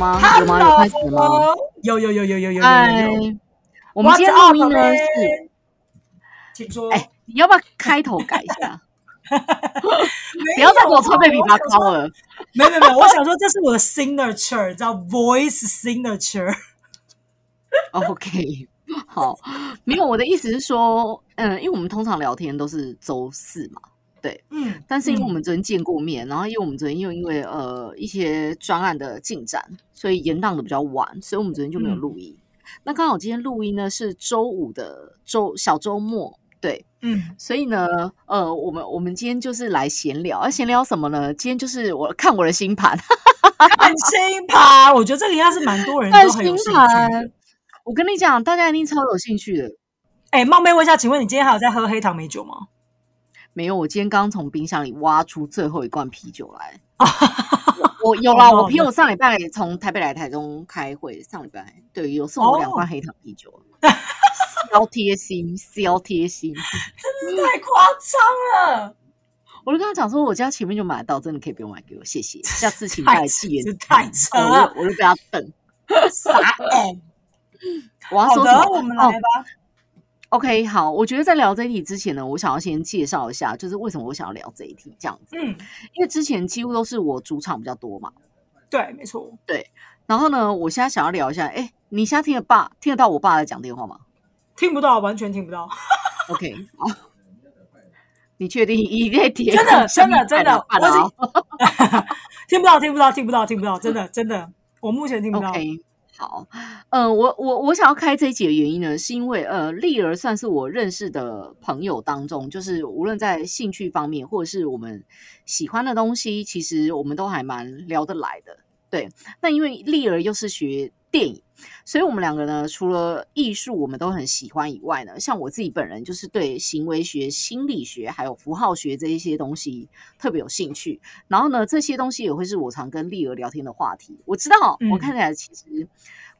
吗？有吗？有开始吗？有有有有有有嗨有有。，我们今天录音呢是？请说。哎，你要不要开头改一下？不不要再给我吹贝比他高了。没有没有没有，我想说这是我的 signature，叫 voice signature。OK，好，没有我的意思是说，嗯，因为我们通常聊天都是周四嘛，对，嗯，但是因为我们昨天见过面，然后因为我们昨天又因为呃一些专案的进展，所以延宕的比较晚，所以我们昨天就没有录音。那刚好今天录音呢是周五的周小周末，对，嗯，所以呢，呃，我们我们今天就是来闲聊，而闲聊什么呢？今天就是我看我的星盘，看星盘，我觉得这个应该是蛮多人看都很有兴趣。我跟你讲，大家一定超有兴趣的。哎，冒昧问一下，请问你今天还有在喝黑糖美酒吗？没有，我今天刚从冰箱里挖出最后一罐啤酒来。我我有啦，我朋友上礼拜从台北来台中开会，上礼拜对有送我两罐黑糖啤酒，超 贴心，超贴心。真的太夸张了，我就跟他讲说，我家前面就买得到，真的可以不用买给我，谢谢。下次请太带气源太扯了，我就被他等。傻眼。我要好的说什么？，我们来哦吧。OK，好，我觉得在聊这一题之前呢，我想要先介绍一下，就是为什么我想要聊这一题这样子。嗯，因为之前几乎都是我主场比较多嘛，对，没错。对然后呢，我现在想要聊一下，哎，你现在听得爸听得到我爸在讲电话吗听不到，完全听不到。？OK，好，你确定一定贴真的真的真的我我已 听不到，听不到，听不到，听不到，真的真的，我目前听不到。OK，好，呃，我我我想要开这一集的原因呢，是因为呃，丽儿算是我认识的朋友当中，就是无论在兴趣方面，或者是我们喜欢的东西，其实我们都还蛮聊得来的。对，那因为丽儿又是学电影，所以我们两个呢，除了艺术我们都很喜欢以外呢，像我自己本人就是对行为学、心理学还有符号学这一些东西特别有兴趣。然后呢，这些东西也会是我常跟丽儿聊天的话题。我知道嗯我看起来其实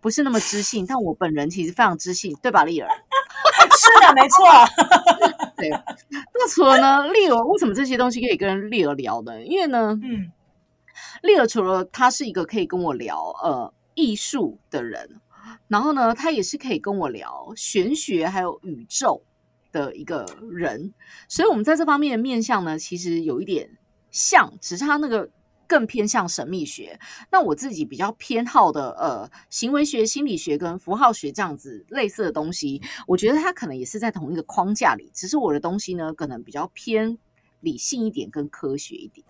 不是那么知性，但我本人其实非常知性，对吧，丽儿？是的，没错。对。那除了呢，丽儿为什么这些东西可以跟丽儿聊呢？因为呢，嗯丽儿除了她是一个可以跟我聊呃艺术的人，然后呢，他也是可以跟我聊玄学还有宇宙的一个人，所以我们在这方面的面相呢，其实有一点像，只是他那个更偏向神秘学。那我自己比较偏好的呃行为学、心理学跟符号学这样子类似的东西，我觉得他可能也是在同一个框架里，只是我的东西呢，可能比较偏理性一点跟科学一点。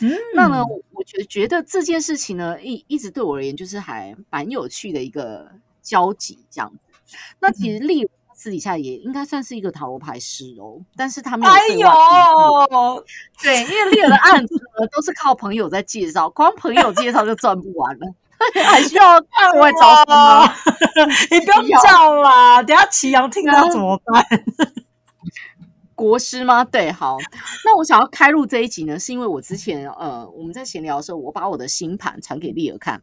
嗯，那呢，我我觉觉得这件事情呢，一一直对我而言就是还蛮有趣的一个交集这样子。那其实丽私底下也应该算是一个塔罗牌师哦，但是他没有哎呦，对，因为丽儿的案子呢都是靠朋友在介绍，光朋友介绍就赚不完了，还需要对外招生吗？你不要叫啦，等下祁阳听到怎么办？国师吗？对，好。那我想要开录这一集呢，是因为我之前呃我们在闲聊的时候，我把我的星盘传给丽儿看。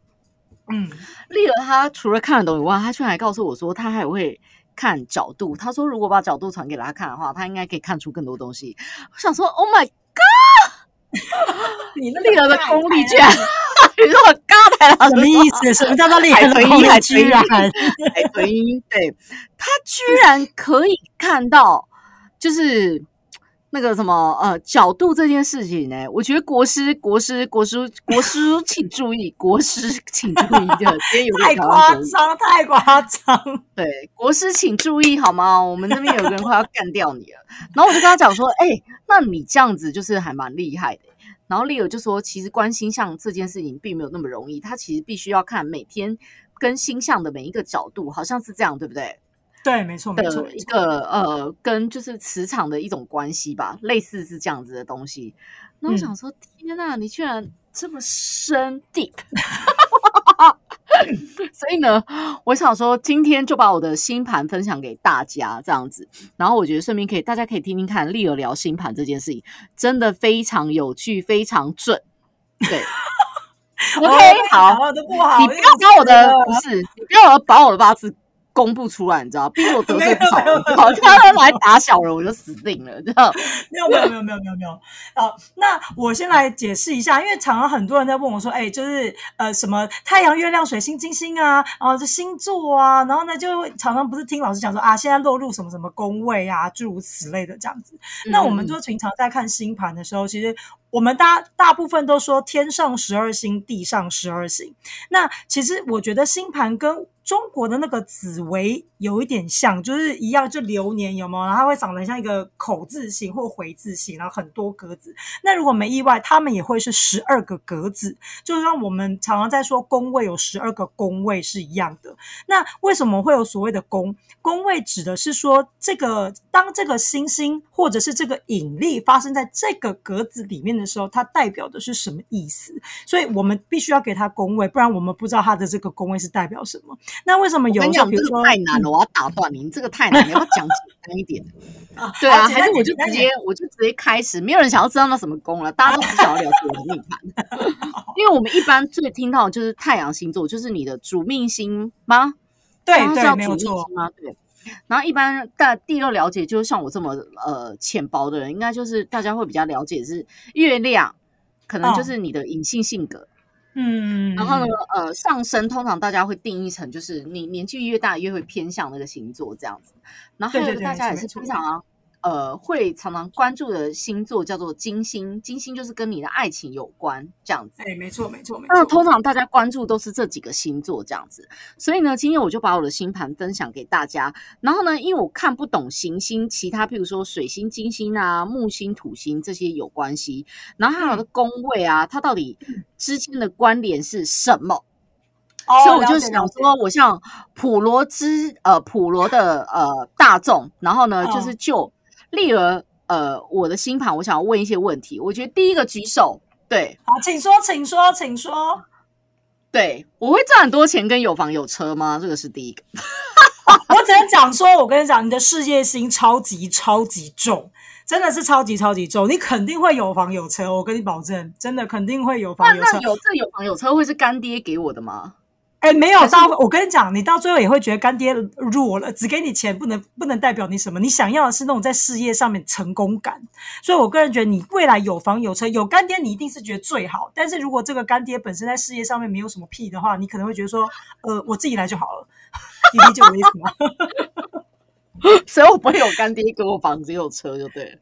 嗯，丽儿她除了看得懂以外，她居然还告诉我说，她还会看角度。她说，如果把角度传给她看的话，她应该可以看出更多东西。我想说，Oh my God！你那丽儿的功力居然，你说我尬台了什么意思？什么叫做厉害的海豚音海豚居然？海豚音，对，她居然可以看到，就是。那个什么呃角度这件事情呢，我觉得国师国师国师国师请注意，国师请注意，这今天有太夸张，太夸张！对，国师请注意好吗？我们这边有个人快要干掉你了。然后我就跟他讲说，哎、那你这样子就是还蛮厉害的。然后丽尔就说，其实观星象这件事情并没有那么容易，他其实必须要看每天跟星象的每一个角度，好像是这样，对不对？对，没错，没错，一个呃，跟就是磁场的一种关系吧，类似是这样子的东西。那我想说，天呐，你居然这么深 deep！所以呢，我想说，今天就把我的星盘分享给大家，这样子。然后我觉得顺便可以，大家可以听听看丽儿聊星盘这件事情，真的非常有趣，非常准。对，OK，好，好都不好，你不要把我的不是，你不要把我的八字公布出来，你知道，毕竟我得罪不少人，没有没有好像他来打小人，我就死定了，知道。没有没有没有没有没有没有好！那我先来解释一下，因为常常很多人在问我说，哎，就是呃什么太阳、月亮、水星、金星啊，然后这星座啊，然后呢就会常常不是听老师讲说啊，现在落入什么什么宫位啊，诸如此类的这样子。那我们就平常在看星盘的时候，其实我们大大部分都说天上十二星，地上十二星。那其实我觉得星盘跟中国的那个紫薇有一点像，就是一样，就流年有没有？然后它会长得像一个口字形或回字形，然后很多格子。那如果没意外，他们也会是十二个格子，就是像我们常常在说宫位有十二个宫位是一样的。那为什么会有所谓的宫？宫位指的是说，这个当这个星星或者是这个引力发生在这个格子里面的时候，它代表的是什么意思？所以我们必须要给它宫位，不然我们不知道它的这个宫位是代表什么。那为什么有时候，我跟你讲，这比如说个太难了，我要打断你，你这个太难，你要讲简单一点？啊对啊，还是我就直接我就直接开始，没有人想要知道那什么宫了，大家都只想要了解我的命盘。因为我们一般最听到就是太阳星座，就是你的主命星吗？对对，叫主命没有错星，吗？对。然后一般大第二了解，就是像我这么呃浅薄的人，应该就是大家会比较了解是月亮，可能就哦是你的隐性性格。嗯，然后呢，呃，上升通常大家会定义成就是你年纪越大越会偏向那个星座这样子。然后还有大家也是非常呃会常常关注的星座叫做金星，金星就是跟你的爱情有关这样子。哎，没错没错没那，通常大家关注都是这几个星座这样子，所以呢，今天我就把我的星盘分享给大家。然后呢，因为我看不懂行星，其他譬如说水星、金星啊、木星、土星这些有关系，然后还有的宫位啊，它到底之间的关联是什么？哦所以我就想说，我像普罗之呃普罗的呃大众，然后呢，嗯就是就例如呃我的星盘，我想要问一些问题。我觉得第一个举手，对好，请说，请说，请说。对，我会赚很多钱跟有房有车吗？这个是第一个。我只能讲说，我跟你讲，你的事业心超级超级重，真的是超级超级重，你肯定会有房有车，我跟你保证，真的肯定会有房有车那。有这有房有车会是干爹给我的吗？哎，没有到，我跟你讲，你到最后也会觉得干爹弱了，只给你钱不能不能代表你什么，你想要的是那种在事业上面成功感。所以我个人觉得，你未来有房有车有干爹，你一定是觉得最好。但是如果这个干爹本身在事业上面没有什么屁的话，你可能会觉得说，呃，我自己来就好了。你理解我的意思吗？所以我不会有干爹给我房子有车就对了。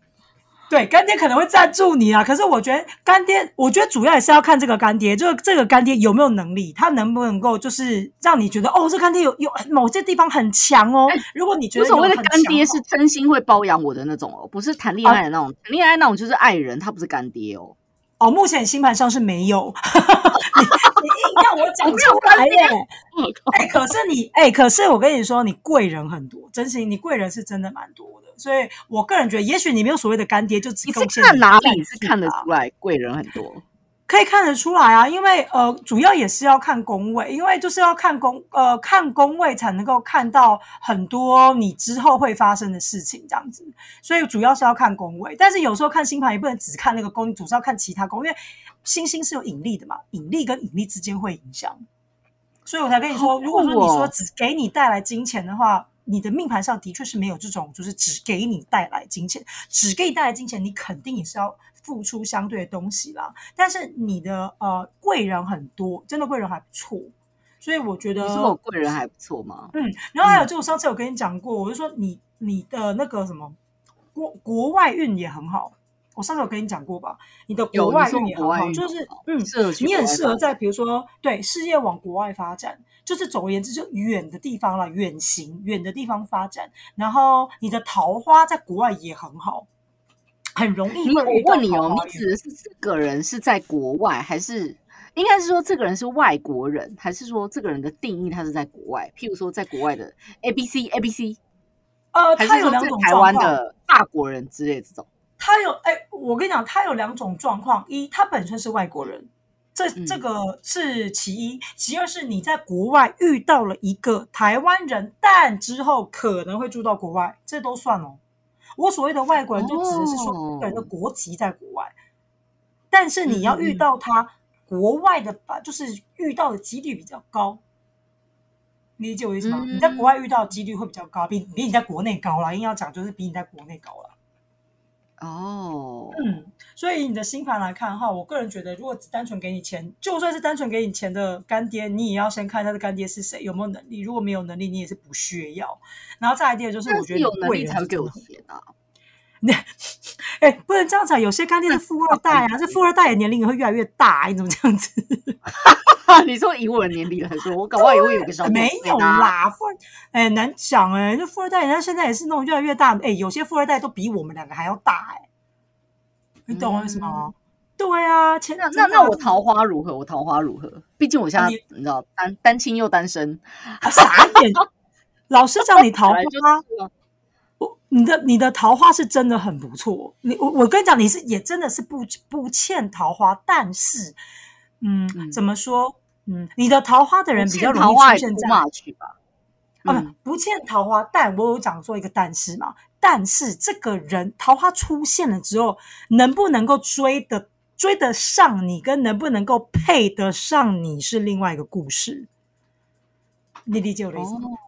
对，干爹可能会赞助你啊，可是我觉得干爹，我觉得主要也是要看这个干爹，就是这个干爹有没有能力，他能不能够就是让你觉得哦，这干爹有有某些地方很强哦。如果你觉得所谓的干爹是真心会包养我的那种哦，不是谈恋爱的那种。谈恋爱那种就是爱人，他不是干爹哦。哦，目前星盘上是没有，你你硬要我讲 出来耶。哎、可是你哎、可是我跟你说，你贵人很多，真心你贵人是真的蛮多的，所以我个人觉得，也许你没有所谓的干爹，就只看哪里你是看得啊出来贵人很多？可以看得出来啊，因为呃，主要也是要看宫位，因为就是要看宫呃看宫位才能够看到很多你之后会发生的事情这样子，所以主要是要看宫位。但是有时候看星盘也不能只看那个宫，你总是要看其他宫，因为星星是有引力的嘛，引力跟引力之间会影响，所以我才跟你说，如果说你说只给你带来金钱的话。你的命盘上的确是没有这种，就是只给你带来金钱，只给你带来金钱，你肯定也是要付出相对的东西啦。但是你的呃贵人很多，真的贵人还不错，所以我觉得你说我贵人还不错吗？嗯，然后还有就我上次有跟你讲过，我就说你你的那个什么国国外运也很好，我上次有跟你讲过吧？你的国外运也很好，就是嗯，你很适合在比如说对事业往国外发展，就是总而言之就远的地方了，远行远的地方发展，然后你的桃花在国外也很好。很容易我问你哦，你指的是这个人是在国外，还是应该是说这个人是外国人，还是说这个人的定义他是在国外？譬如说在国外的 A B C A B C，呃，还它有两是说在台种状况。湾的法国人之类的这种？他有哎，我跟你讲，他有两种状况：一，他本身是外国人，这嗯这个是其一；其二是你在国外遇到了一个台湾人，但之后可能会住到国外，这都算哦。我所谓的外国人，就指的是说个人的国籍在国外，但是你要遇到他国外的吧，就是遇到的几率比较高。你理解我意思吗？嗯你在国外遇到的几率会比较高，比比你在国内高啦。硬要讲就是比你在国内高啦。哦，嗯，所以你的星盘来看哈，我个人觉得，如果只单纯给你钱，就算是单纯给你钱的干爹，你也要先看他的干爹是谁，有没有能力。如果没有能力，你也是不需要。然后再来第二就是，我觉得有能力才会给我钱啊。哎、不能这样讲，有些干爹是富二代啊，这富二代的年龄也会越来越大、你怎么这样子？你说以我的年龄来说，我搞不好也会有个小没有。啦，富二哎、难讲哎、这富二代人家现在也是那种越来越大，哎、有些富二代都比我们两个还要大哎、你懂我意思吗？对啊，前那那那我桃花如何？我桃花如何？毕竟我现在你你知道单单亲又单身，啊傻眼。老师叫你桃花，我你的你的桃花是真的很不错。你我我跟你讲，你是也真的是不不欠桃花，但是嗯，嗯怎么说？嗯，你的桃花的人比较容易出现在？啊，嗯不不欠桃花，但我有讲做一个但是嘛，但是这个人桃花出现了之后，能不能够追得追得上你，跟能不能够配得上你是另外一个故事。你理解我的意思吗？哦，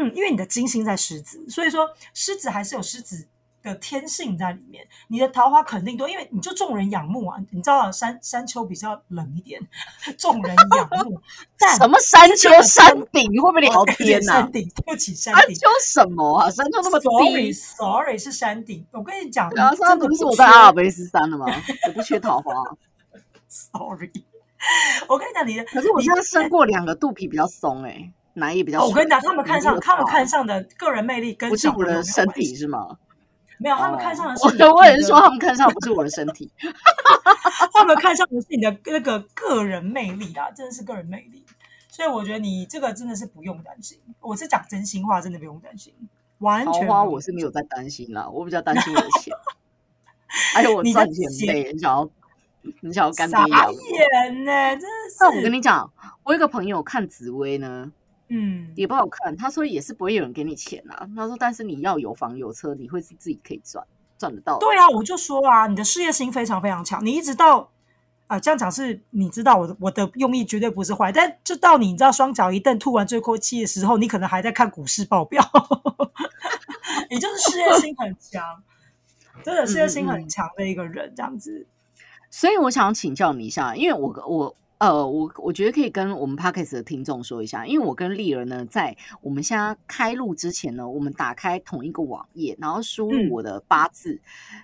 嗯，因为你的金星在狮子，所以说狮子还是有狮子的天性在里面。你的桃花肯定多，因为你就众人仰慕啊。你知道山山丘比较冷一点，众人仰慕。但什么山丘山顶？你会不会聊天呐、山顶，对不起，山顶。山丘什么啊？山丘那么低。Sorry 是山顶。我跟你讲，然后他你真的不是我在阿尔卑斯山了吗？我不缺桃花，Sorry。我跟你讲，你的可是我你现在生过两个，肚皮比较松哎、奶也比较我跟你讲，他们看上他们看上上的个人魅力跟不是我的身体是吗？没有，他们看上的是我你的我也是说他们看上不是我的身体。他们看上的是你的那个个人魅力啊，真的是个人魅力。所以我觉得你这个真的是不用担心，我是讲真心话，真的不用担心，完全花我是没有在担心啦，我比较担心我的钱，还有我赚钱钱累，很想要你想要干爹。眼呢、真的是。但我跟你讲，我有一个朋友看紫薇呢，嗯，也不好看。他说也是不会有人给你钱啊。他说，但是你要有房有车，你会是自己可以赚赚得到。对啊，我就说啊，你的事业心非常非常强，你一直到啊、这样讲是你知道我的我的用意绝对不是坏，但就到你知道双脚一蹬吐完最后气的时候，你可能还在看股市报表，你就是事业心很强，真的事业心很强的一个人，这样子。所以我想请教你一下，因为我我呃我我觉得可以跟我们 p o c a s t 的听众说一下，因为我跟丽儿呢，在我们现在开录之前呢，我们打开同一个网页，然后输嗯入我的八字、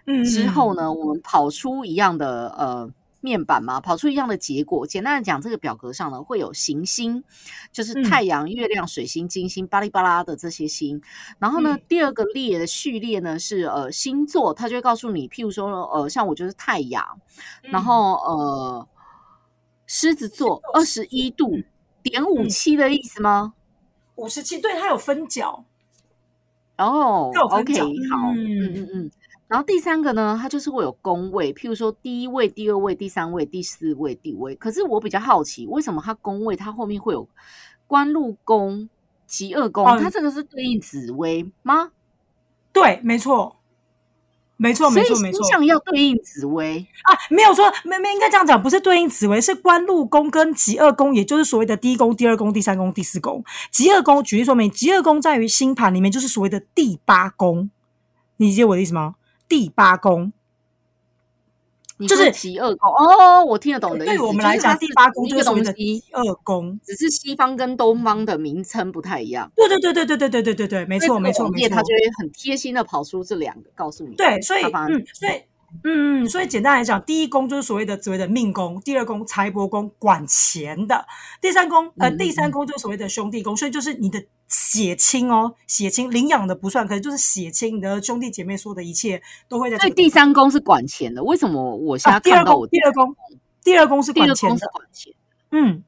嗯之后呢，我们跑出一样的呃。面板嘛，跑出一样的结果。简单的讲，这个表格上呢会有行星，就是嗯太阳、月亮、水星、金星、巴拉巴拉的这些星。然后呢，嗯第二个列的序列呢是呃星座，它就会告诉你，譬如说呃，像我就是太阳，嗯然后呃，狮子座二十一度点五七的意思吗？五十七，对，它有分角，哦，OK，好，嗯嗯嗯嗯。然后第三个呢，它就是会有宫位，譬如说第一位、第二位、第三位、第四位、第五位。可是我比较好奇，为什么它宫位它后面会有官禄宫、极恶宫？哦它这个是对应紫薇吗？对，没错，没错，没错，没错星。象要对应紫薇。啊，没有说没没应该这样讲，不是对应紫薇，是官禄宫跟极二宫，也就是所谓的第一宫、第二宫、第三宫、第四宫。极二宫举例说明，极二宫在于星盘里面就是所谓的第八宫，你理解我的意思吗？第八宫，就是极恶宫哦，我听得懂的意思。对于我们来讲，第八宫就是所谓的东西第，二宫。只是西方跟东方的名称不太一样。对对对对对对对对对对，没错没错没错他。就会很贴心的跑出这两个，告诉你。对，所以嗯，所以嗯嗯，所以简单来讲，第一宫就是所谓的所谓的命宫，第二宫财帛宫管钱的，第三宫呃第三宫就是所谓的兄弟宫，所以就是你的血亲哦，血亲领养的不算，可能就是血亲，你的兄弟姐妹说的一切都会在所第三宫是管钱的，为什么我现在看到我第二宫第二宫是管钱的，嗯，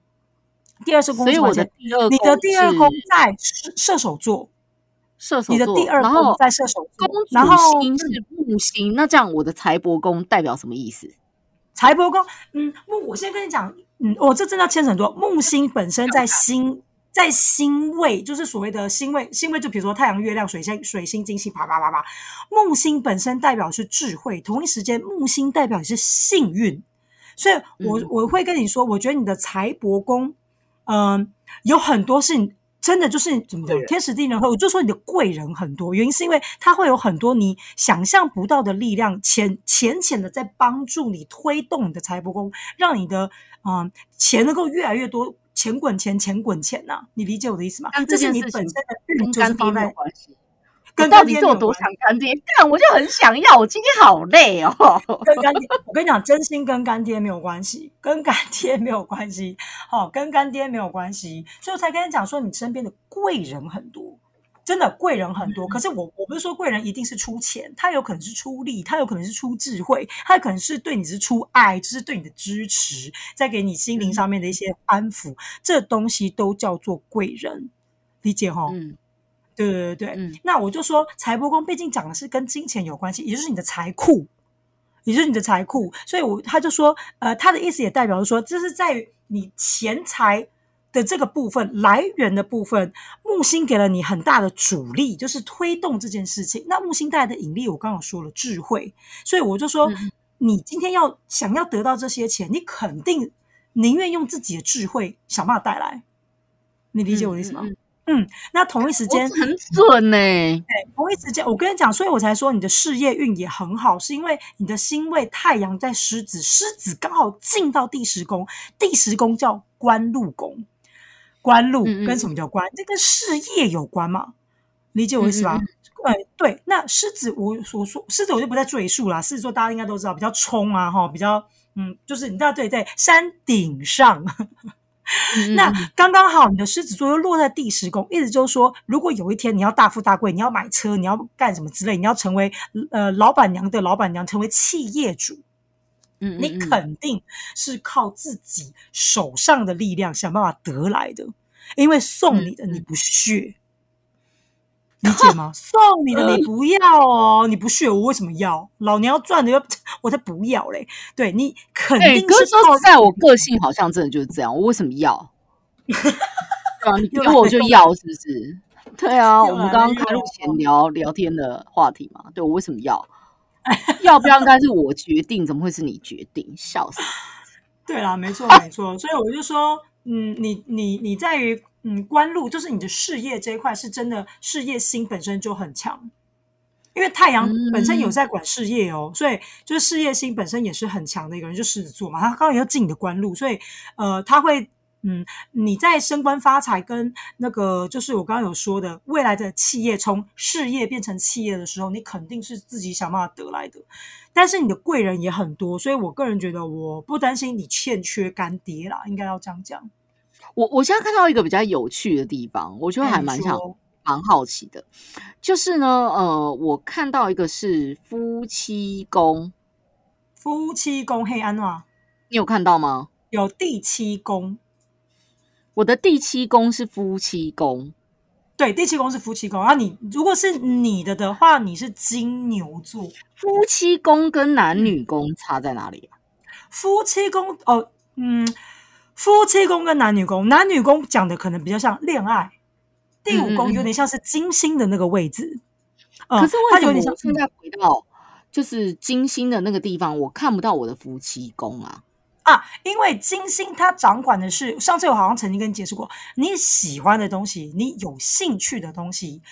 第二是宫所以我的。第二你的第二宫在射射手座，射手座，你的第二然后宫在射手座，然后主星是木星，那这样我的财帛宫代表什么意思？财帛宫，嗯，木，我先跟你讲，嗯，我、这真的要牵扯很多。木星本身在星，在星位，就是所谓的星位，星位就比如说太阳、月亮、水星、水星、金星，啪啪啪啪。木星本身代表是智慧，同一时间木星代表也是幸运，所以我、嗯我会跟你说，我觉得你的财帛宫，嗯、有很多是真的就是怎么讲，天时地利人和。我就说你的贵人很多，原因是因为他会有很多你想象不到的力量，浅浅浅的在帮助你推动你的财帛宫，让你的嗯、呃钱能够越来越多，钱滚钱，钱滚钱呐、你理解我的意思吗？这是你本身的运跟干爹就是放在没有关系。跟到底是有多想干爹？看我就很想要，我今天好累哦。跟干爹，我跟你讲，真心跟干爹没有关系，跟干爹没有关系，好、跟干爹没有关系，所以我才跟你讲说，你身边的贵人很多，真的贵人很多。可是我我不是说贵人一定是出钱，他有可能是出力，他有可能是出智慧，他有可能是对你是出爱，就是对你的支持，再给你心灵上面的一些安抚，这东西都叫做贵人，理解哈？嗯对对对对，嗯那我就说财帛宫毕竟讲的是跟金钱有关系，也就是你的财库，也就是你的财库，所以我他就说，呃，他的意思也代表说，这是在于你钱财的这个部分来源的部分，木星给了你很大的主力，就是推动这件事情。那木星带来的引力，我刚刚有说了智慧，所以我就说，嗯你今天要想要得到这些钱，你肯定宁愿用自己的智慧想办法带来。你理解我的意思吗？嗯嗯嗯，那同一时间，很准呢、同一时间，我跟你讲，所以我才说你的事业运也很好，是因为你的星位太阳在狮子，狮子刚好进到第十宫，第十宫叫官禄宫，官禄嗯嗯跟什么叫官？这跟事业有关嘛？理解我意思吧？嗯呃，对，那狮子我所说狮子我就不再赘述了，狮子座大家应该都知道，比较冲啊，哈，比较嗯，就是你知道，对对，山顶上。嗯那刚刚好，你的狮子座又落在第十宫，意思就是说，如果有一天你要大富大贵，你要买车，你要干什么之类，你要成为呃老板娘的老板娘，成为企业主，嗯你肯定是靠自己手上的力量想办法得来的，因为送你的你不屑，理解吗？送你的你不要哦，你不屑，我为什么要？老娘要赚的要，我才不要嘞！对你肯哎、定是说实在，我个性好像真的就是这样。我为什么要？对啊，你给我我就要，是不是？对啊，我们刚刚开录前聊聊天的话题嘛，对我为什么要？要不要应该是我决定，怎么会是你决定？笑死！对啦，没错 没错，所以我就说，嗯，你你你在于嗯官路，就是你的事业这一块是真的事业心本身就很强，因为太阳本身有在管事业哦，所以就是事业心本身也是很强的一个人，就狮子座嘛，他刚好也要进你的官路，所以呃他会。嗯，你在升官发财跟那个就是我刚刚有说的，未来的企业从事业变成企业的时候，你肯定是自己想办法得来的。但是你的贵人也很多，所以我个人觉得我不担心你欠缺干爹啦，应该要这样讲。我我现在看到一个比较有趣的地方，我就还蛮想蛮好奇的，就是呢，呃，我看到一个是夫妻宫，夫妻宫黑安啊，你有看到吗？有第七宫，我的第七宫是夫妻宫，对，第七宫是夫妻宫。然后你如果是你的的话，你是金牛座。夫妻宫跟男女宫差在哪里啊？夫妻宫哦，嗯，夫妻宫跟男女宫，男女宫讲的可能比较像恋爱，第五宫有点像是金星的那个位置。嗯可是为什么它有点像我现在回到就是金星的那个地方，我看不到我的夫妻宫啊？啊，因为金星它掌管的是，上次我好像曾经跟你解释过，你喜欢的东西，你有兴趣的东西，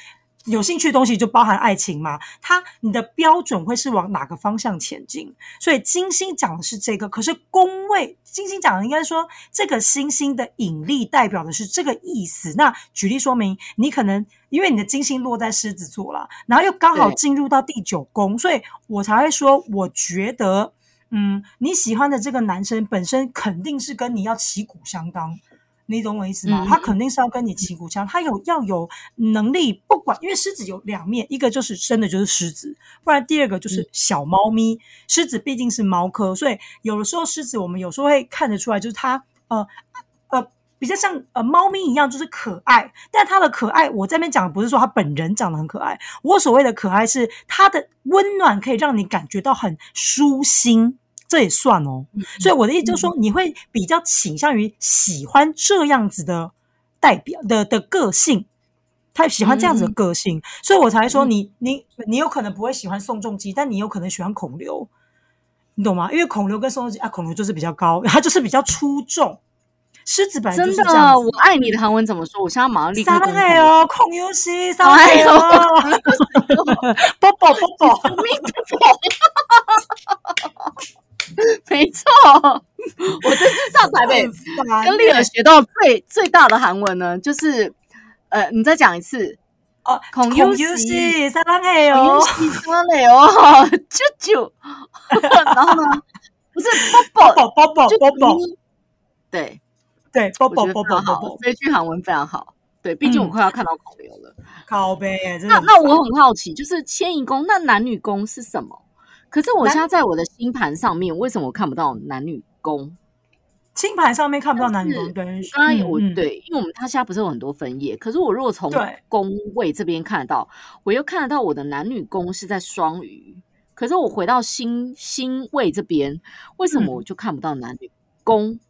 有兴趣的东西就包含爱情嘛。它你的标准会是往哪个方向前进？所以金星讲的是这个，可是宫位金星讲的应该说这个星星的引力代表的是这个意思。那举例说明，你可能因为你的金星落在狮子座了，然后又刚好对进入到第九宫，所以我才会说，我觉得。嗯，你喜欢的这个男生本身肯定是跟你要旗鼓相当，你懂我意思吗？嗯他肯定是要跟你旗鼓相当，他有要有能力，不管因为狮子有两面，一个就是真的就是狮子，不然第二个就是小猫咪。狮子毕竟是猫科，所以有的时候狮子我们有时候会看得出来，就是它呃呃比较像呃猫咪一样，就是可爱。但它的可爱，我这边讲的不是说它本人长得很可爱，我所谓的可爱是它的温暖可以让你感觉到很舒心。这也算哦，所以我的意思就是说，你会比较倾向于喜欢这样子的代表的的个性，他喜欢这样子的个性，所以我才说你你你有可能不会喜欢宋仲基，但你有可能喜欢孔刘，你懂吗？因为孔刘跟宋仲基啊，孔刘就是比较高，他就是比较出众，狮子本来就真的，是这样。我爱你的韩文怎么说？我现在马上立刻撒跟浪嘿哦，孔游戏，撒浪嘿哦，波波波波，没错，我这次上台北跟丽尔学到最最大的韩文呢，就是呃，你再讲一次，哦，孔孔游游戏戏，撒浪嘿哦，喜欢嘞哦，啾啾，然后呢，不是波波波，就波波波波，对，对，波我波波觉得非常好波波波，，这一句韩文非常好。对，毕竟我嗯。快要看到孔流了。靠背，真的很那那我很好奇，就是迁移宫，那男女宫是什么？可是我男现在在我的星盘上面，为什么我看不到男女宫？星盘上面看不到男女宫，对，刚刚我、对，因为我们他现在不是有很多分页，可是我如果从宫位这边看得到，我又看得到我的男女宫是在双鱼，可是我回到星星位这边，为什么嗯我就看不到男女宫？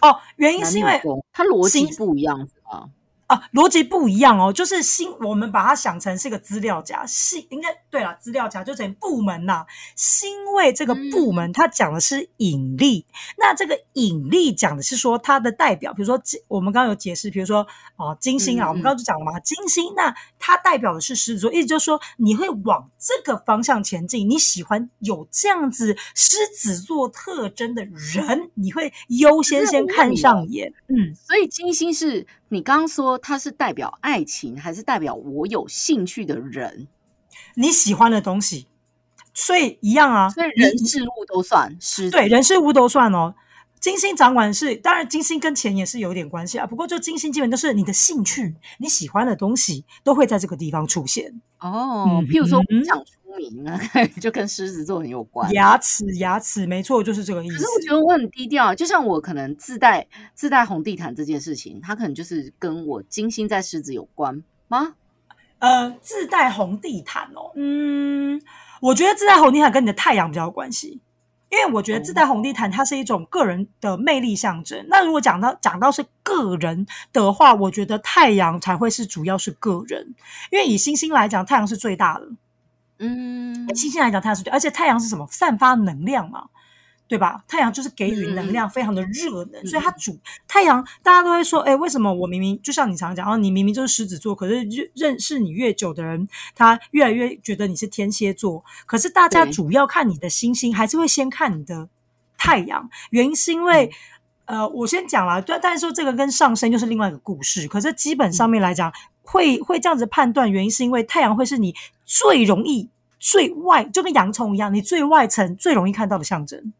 哦，原因是因为女宫它逻辑不一样是吗？啊，逻辑不一样哦，就是星，我们把它想成是一个资料夹，星应该对了，资料夹就等于部门呐、星位这个部门，它讲的是引力，那这个引力讲的是说它的代表，比如说金我们刚刚有解释，比如说哦金星啊，嗯嗯。我们刚刚就讲了嘛，金星，那它代表的是狮子座，意思就是说你会往这个方向前进，你喜欢有这样子狮子座特征的人，你会优先先看上眼，嗯。所以金星是你刚刚说它是代表爱情，还是代表我有兴趣的人？你喜欢的东西，所以一样啊。所以人事物都算狮子。对人事物都算哦。金星掌管是，当然金星跟钱也是有点关系啊。不过就金星基本都是你的兴趣、你喜欢的东西都会在这个地方出现。哦，嗯譬如说嗯我想出名啊，就跟狮子座很有关。牙齿，牙齿，没错，就是这个意思可是。我觉得我很低调啊，就像我可能自带自带红地毯这件事情，它可能就是跟我金星在狮子有关吗？呃，自带红地毯哦，嗯，我觉得自带红地毯跟你的太阳比较有关系。因为我觉得自带红地毯，它是一种个人的魅力象征。那如果讲到讲到是个人的话，我觉得太阳才会是主要是个人，因为以星星来讲，太阳是最大的。嗯，星星来讲，太阳是最，而且太阳是什么？散发能量嘛，对吧？太阳就是给予能量，非常的热能，所以它主太阳，大家都会说，哎，为什么我明明就像你常常讲，哦，你明明就是狮子座，可是认认识你越久的人，他越来越觉得你是天蝎座。可是大家主要看你的星星，还是会先看你的太阳，原因是因为。呃，我先讲了，但但是说这个跟上升又是另外一个故事。可是基本上面来讲，会会这样子判断，原因是因为太阳会是你最容易、最外，就跟洋葱一样，你最外层最容易看到的象征。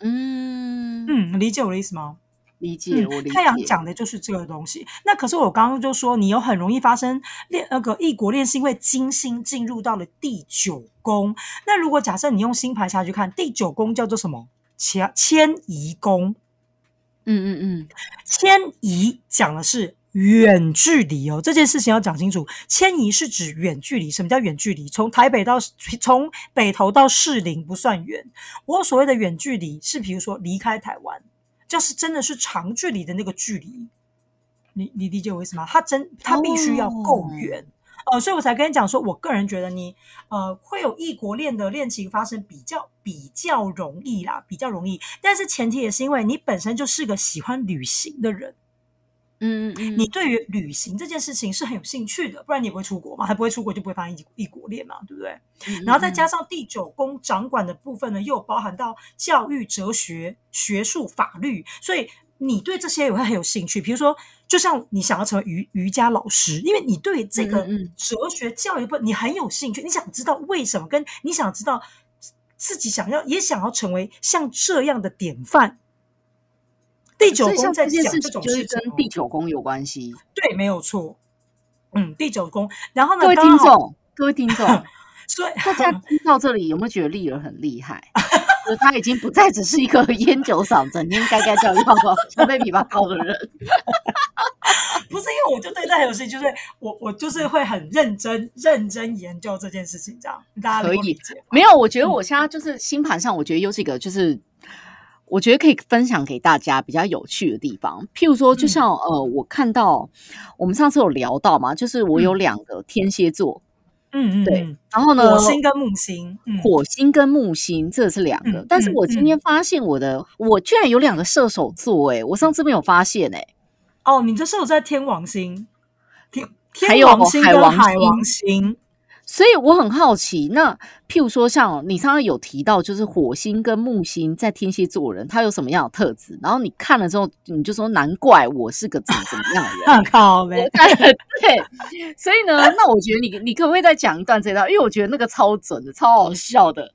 嗯，嗯，理解我的意思吗？理解，我理解。太阳讲的就是这个东西。那可是我刚刚就说，你有很容易发生恋那个异国恋，是因为金星进入到了第九宫。那如果假设你用星盘下去看，第九宫叫做什么？迁迁移宫。嗯嗯嗯，迁移讲的是远距离哦，这件事情要讲清楚。迁移是指远距离，什么叫远距离？从台北到 从北投到士林不算远，我所谓的远距离是，比如说离开台湾，就是真的是长距离的那个距离。你你理解我意思吗？它真它必须要够远。呃，所以我才跟你讲说，我个人觉得你呃会有异国恋的恋情发生比较比较容易啦，比较容易。但是前提也是因为你本身就是个喜欢旅行的人，嗯嗯嗯，你对于旅行这件事情是很有兴趣的，不然你也不会出国嘛，还不会出国就不会发生异异国恋嘛，对不对？嗯然后再加上第九宫掌管的部分呢，又包含到教育、哲学、学术、法律，所以你对这些也会很有兴趣。比如说，就像你想要成为瑜瑜伽老师，因为你对这个哲学教育部你很有兴趣，你想知道为什么，跟你想知道自己想要也想要成为像这样的典范。第九宫在这件事讲这种情就是跟事情哦第九宫有关系。对，没有错。嗯，第九宫，然后呢，各位听众，各位听众，所以大家 听到这里有没有觉得丽儿很厉害？就是他已经不再只是一个烟酒嗓，整天该该叫要像被琵琶膏的人。不是因为我就对这很有兴趣，就是我我就是会很认真认真研究这件事情，这样大家可以没有，我觉得我现在就是星盘上，我觉得有几个就是。我觉得可以分享给大家比较有趣的地方，譬如说，就像、呃，我看到我们上次有聊到嘛，就是我有两个天蝎座，嗯嗯，对嗯。然后呢，火星跟木星，嗯，火星跟木星这是两个，嗯但是我嗯。今天发现我的、我居然有两个射手座，哎，我上次没有发现、哎哦，你这是有在天王星，天天王星跟海王星，所以我很好奇，那譬如说像你刚刚有提到，就是火星跟木星在天蝎座人，他有什么样的特质？然后你看了之后，你就说难怪我是个怎么怎么样的人。很靠呗。对，所以呢，那我觉得你你可不可以再讲一段这道？因为我觉得那个超准的，超好笑的。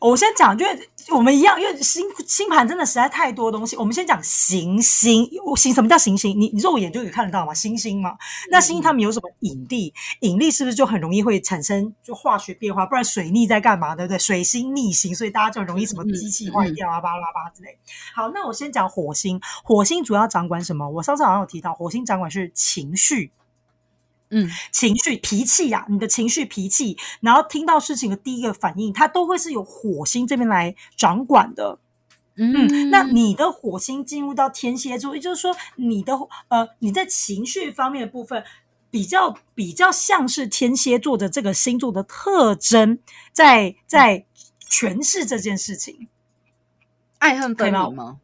我先讲，因为我们一样，因为星星盘真的实在太多东西。我们先讲行星，行什么叫行星？你你肉眼就可以看得到嘛，星星嘛。那星星它们有什么引力？引力是不是就很容易会产生就化学变化？不然水逆在干嘛？对不对？水星逆行，所以大家就容易什么机器坏掉啊，巴拉巴拉之类。好，那我先讲火星，火星主要掌管什么？我上次好像有提到，火星掌管是情绪。嗯情绪、脾气呀、你的情绪、脾气，然后听到事情的第一个反应，它都会是由火星这边来掌管的。嗯，那你的火星进入到天蝎座，也就是说，你的呃，你在情绪方面的部分，比较比较像是天蝎座的这个星座的特征，在在诠释这件事情。爱恨分明吗？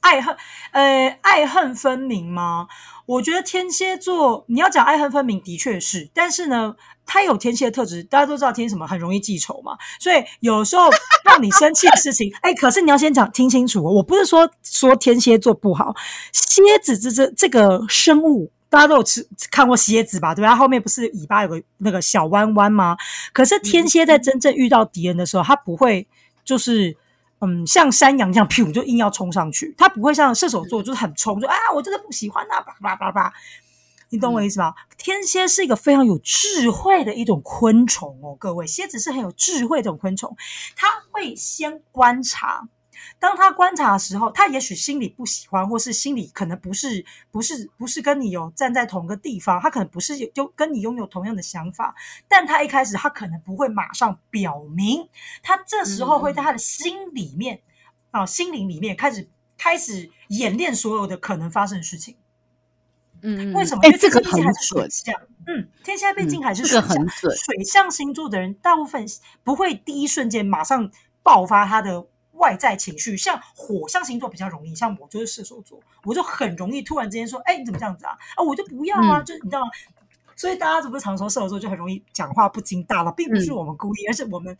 爱恨，呃，爱恨分明吗？我觉得天蝎座，你要讲爱恨分明，的确是，但是呢，他有天蝎的特质，大家都知道天蝎什么很容易记仇嘛，所以有时候让你生气的事情，哎，可是你要先讲听清楚哦，我不是说说天蝎座不好，蝎子这这这个生物。大家都有吃看过蝎子吧？对吧？它后面不是尾巴有个那个小弯弯吗？可是天蝎在真正遇到敌人的时候，它不会就是嗯，像山羊这样，噗就硬要冲上去。它不会像射手座，就是很冲，就啊，我真的不喜欢啊，叭叭叭叭。你懂我意思吗？天蝎是一个非常有智慧的一种昆虫哦，各位，蝎子是很有智慧的一种昆虫，它会先观察。当他观察的时候，他也许心里不喜欢，或是心里可能不是不是不是跟你有站在同个地方，他可能不是有就跟你拥有同样的想法，但他一开始他可能不会马上表明，他这时候会在他的心里面啊、心灵里面开始开始演练所有的可能发生的事情。嗯，为什么？哎、因为这个毕竟还是水准，象，嗯，天蝎毕竟还是嗯水象，这个很水象星座的人大部分不会第一瞬间马上爆发他的外在情绪，像火象星座比较容易，像我就是射手座，我就很容易突然之间说，哎，你怎么这样子啊？啊，我就不要啊，嗯就是你知道吗？所以大家是不是常说射手座就很容易讲话不经大脑，并不嗯是我们故意，而是我们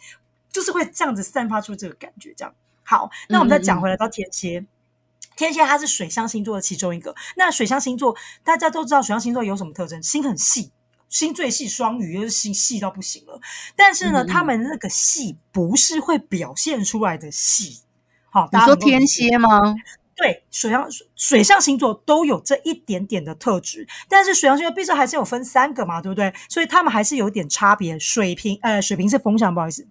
就是会这样子散发出这个感觉。这样好，那我们再嗯讲回来到天蝎。天蝎它是水象星座的其中一个。那水象星座大家都知道，水象星座有什么特征？心很细，心最细，双鱼又是心细到不行了。但是呢，嗯嗯他们那个细不是会表现出来的细。好，你说天蝎吗？对，水象水象星座都有这一点点的特质，但是水象星座毕竟还是有分三个嘛，对不对？所以他们还是有点差别。水瓶呃，水瓶是风象，不好意思。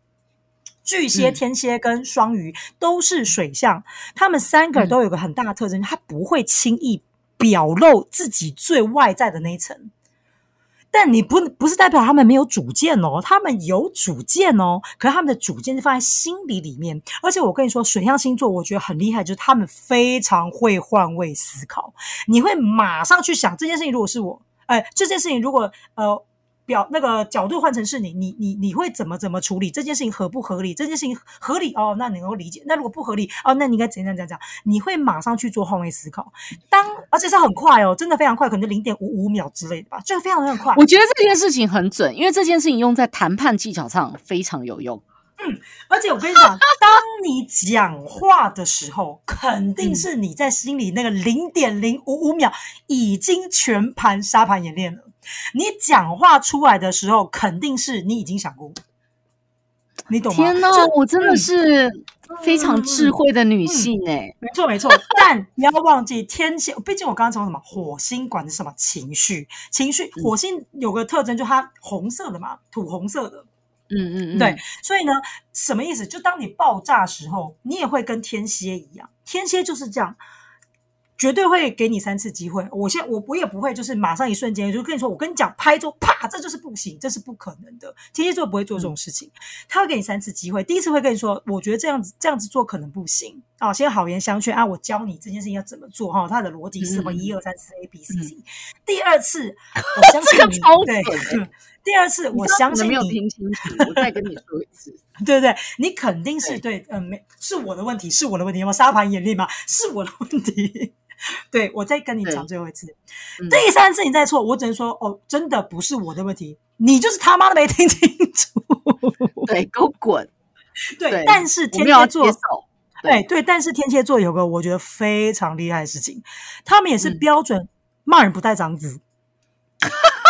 巨蟹、嗯天蝎跟双鱼都是水象，他们三个嗯都有个很大的特征，他不会轻易表露自己最外在的那一层。但你不不是代表他们没有主见哦，他们有主见哦，可是他们的主见是放在心里里面。而且我跟你说，水象星座我觉得很厉害，就是他们非常会换位思考，你会马上去想这件事情，如果是我，哎，这件事情如果呃。表那个角度换成是你，你你你会怎么怎么处理这件事情合不合理？这件事情合理哦，那你能够理解；那如果不合理哦，那你应该怎样怎样怎样？你会马上去做换位思考。当而且是很快哦，真的非常快，可能零点五五秒之类的吧，就是非常非常快。我觉得这件事情很准，因为这件事情用在谈判技巧上非常有用。嗯而且我跟你讲，当你讲话的时候，肯定是你在心里那个零点零五五秒已经全盘沙盘演练了。你讲话出来的时候，肯定是你已经想过，你懂吗？天哪，我真的嗯是非常智慧的女性哎、没错，没错。但不要忘记天蝎，毕竟我刚刚讲什么，火星管的是什么情绪，情绪。火星有个特征，就它红色的嘛，土红色的。嗯嗯嗯，对，所以呢，什么意思？就当你爆炸时候，你也会跟天蝎一样，天蝎就是这样，绝对会给你三次机会。我现在我我也不会，就是马上一瞬间就跟你说，我跟你讲，拍桌啪，这就是不行，这是不可能的。天蝎座不会做这种事情，他会给你三次机会。第一次会跟你说，我觉得这样子这样子做可能不行。啊，先好言相劝啊，我教你这件事情要怎么做哈，他的逻辑是什么？一二三四 A B C C。第二次，我相信你，对。第二次，我相信你没有听清楚，我再跟你说一次，对不对？你肯定是对，嗯，没是我的问题，是我的问题，有没有沙盘演练吗？是我的问题。对，我再跟你讲最后一次，第三次你再错，我只能说哦，真的不是我的问题，你就是他妈的没听清楚。对，给我滚！对，但是天蝎座，对对，但是天蝎座有个我觉得非常厉害的事情，他们也是标准骂人不带脏字，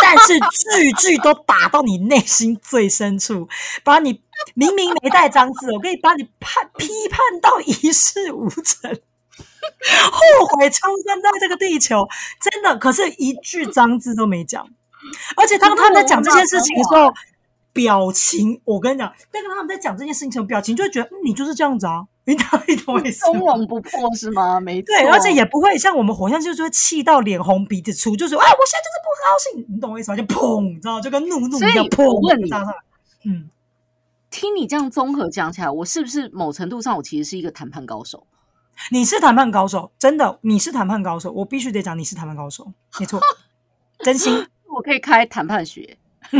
但是句 句都打到你内心最深处，把你明明没带脏字，我可以把你判批判到一事无成。后悔出生在这个地球，真的，可是一句脏字都没讲。而且当他们在讲这件事情的时候，表情，我跟你讲，但跟他们在讲这件事情的表情，就会觉得你就是这样子啊，你懂你懂我意思？从容不迫是吗？没对，而且也不会像我们火象就是会气到脸红鼻子粗，就是啊，我现在就是不高兴，你懂我意思吗？就砰，你知道，就跟怒怒一样砰。我问你，嗯，听你这样综合讲起来，我是不是某程度上我其实是一个谈判高手？你是谈判高手，真的，你是谈判高手，我必须得讲你是谈判高手，没错，真心，我可以开谈判学，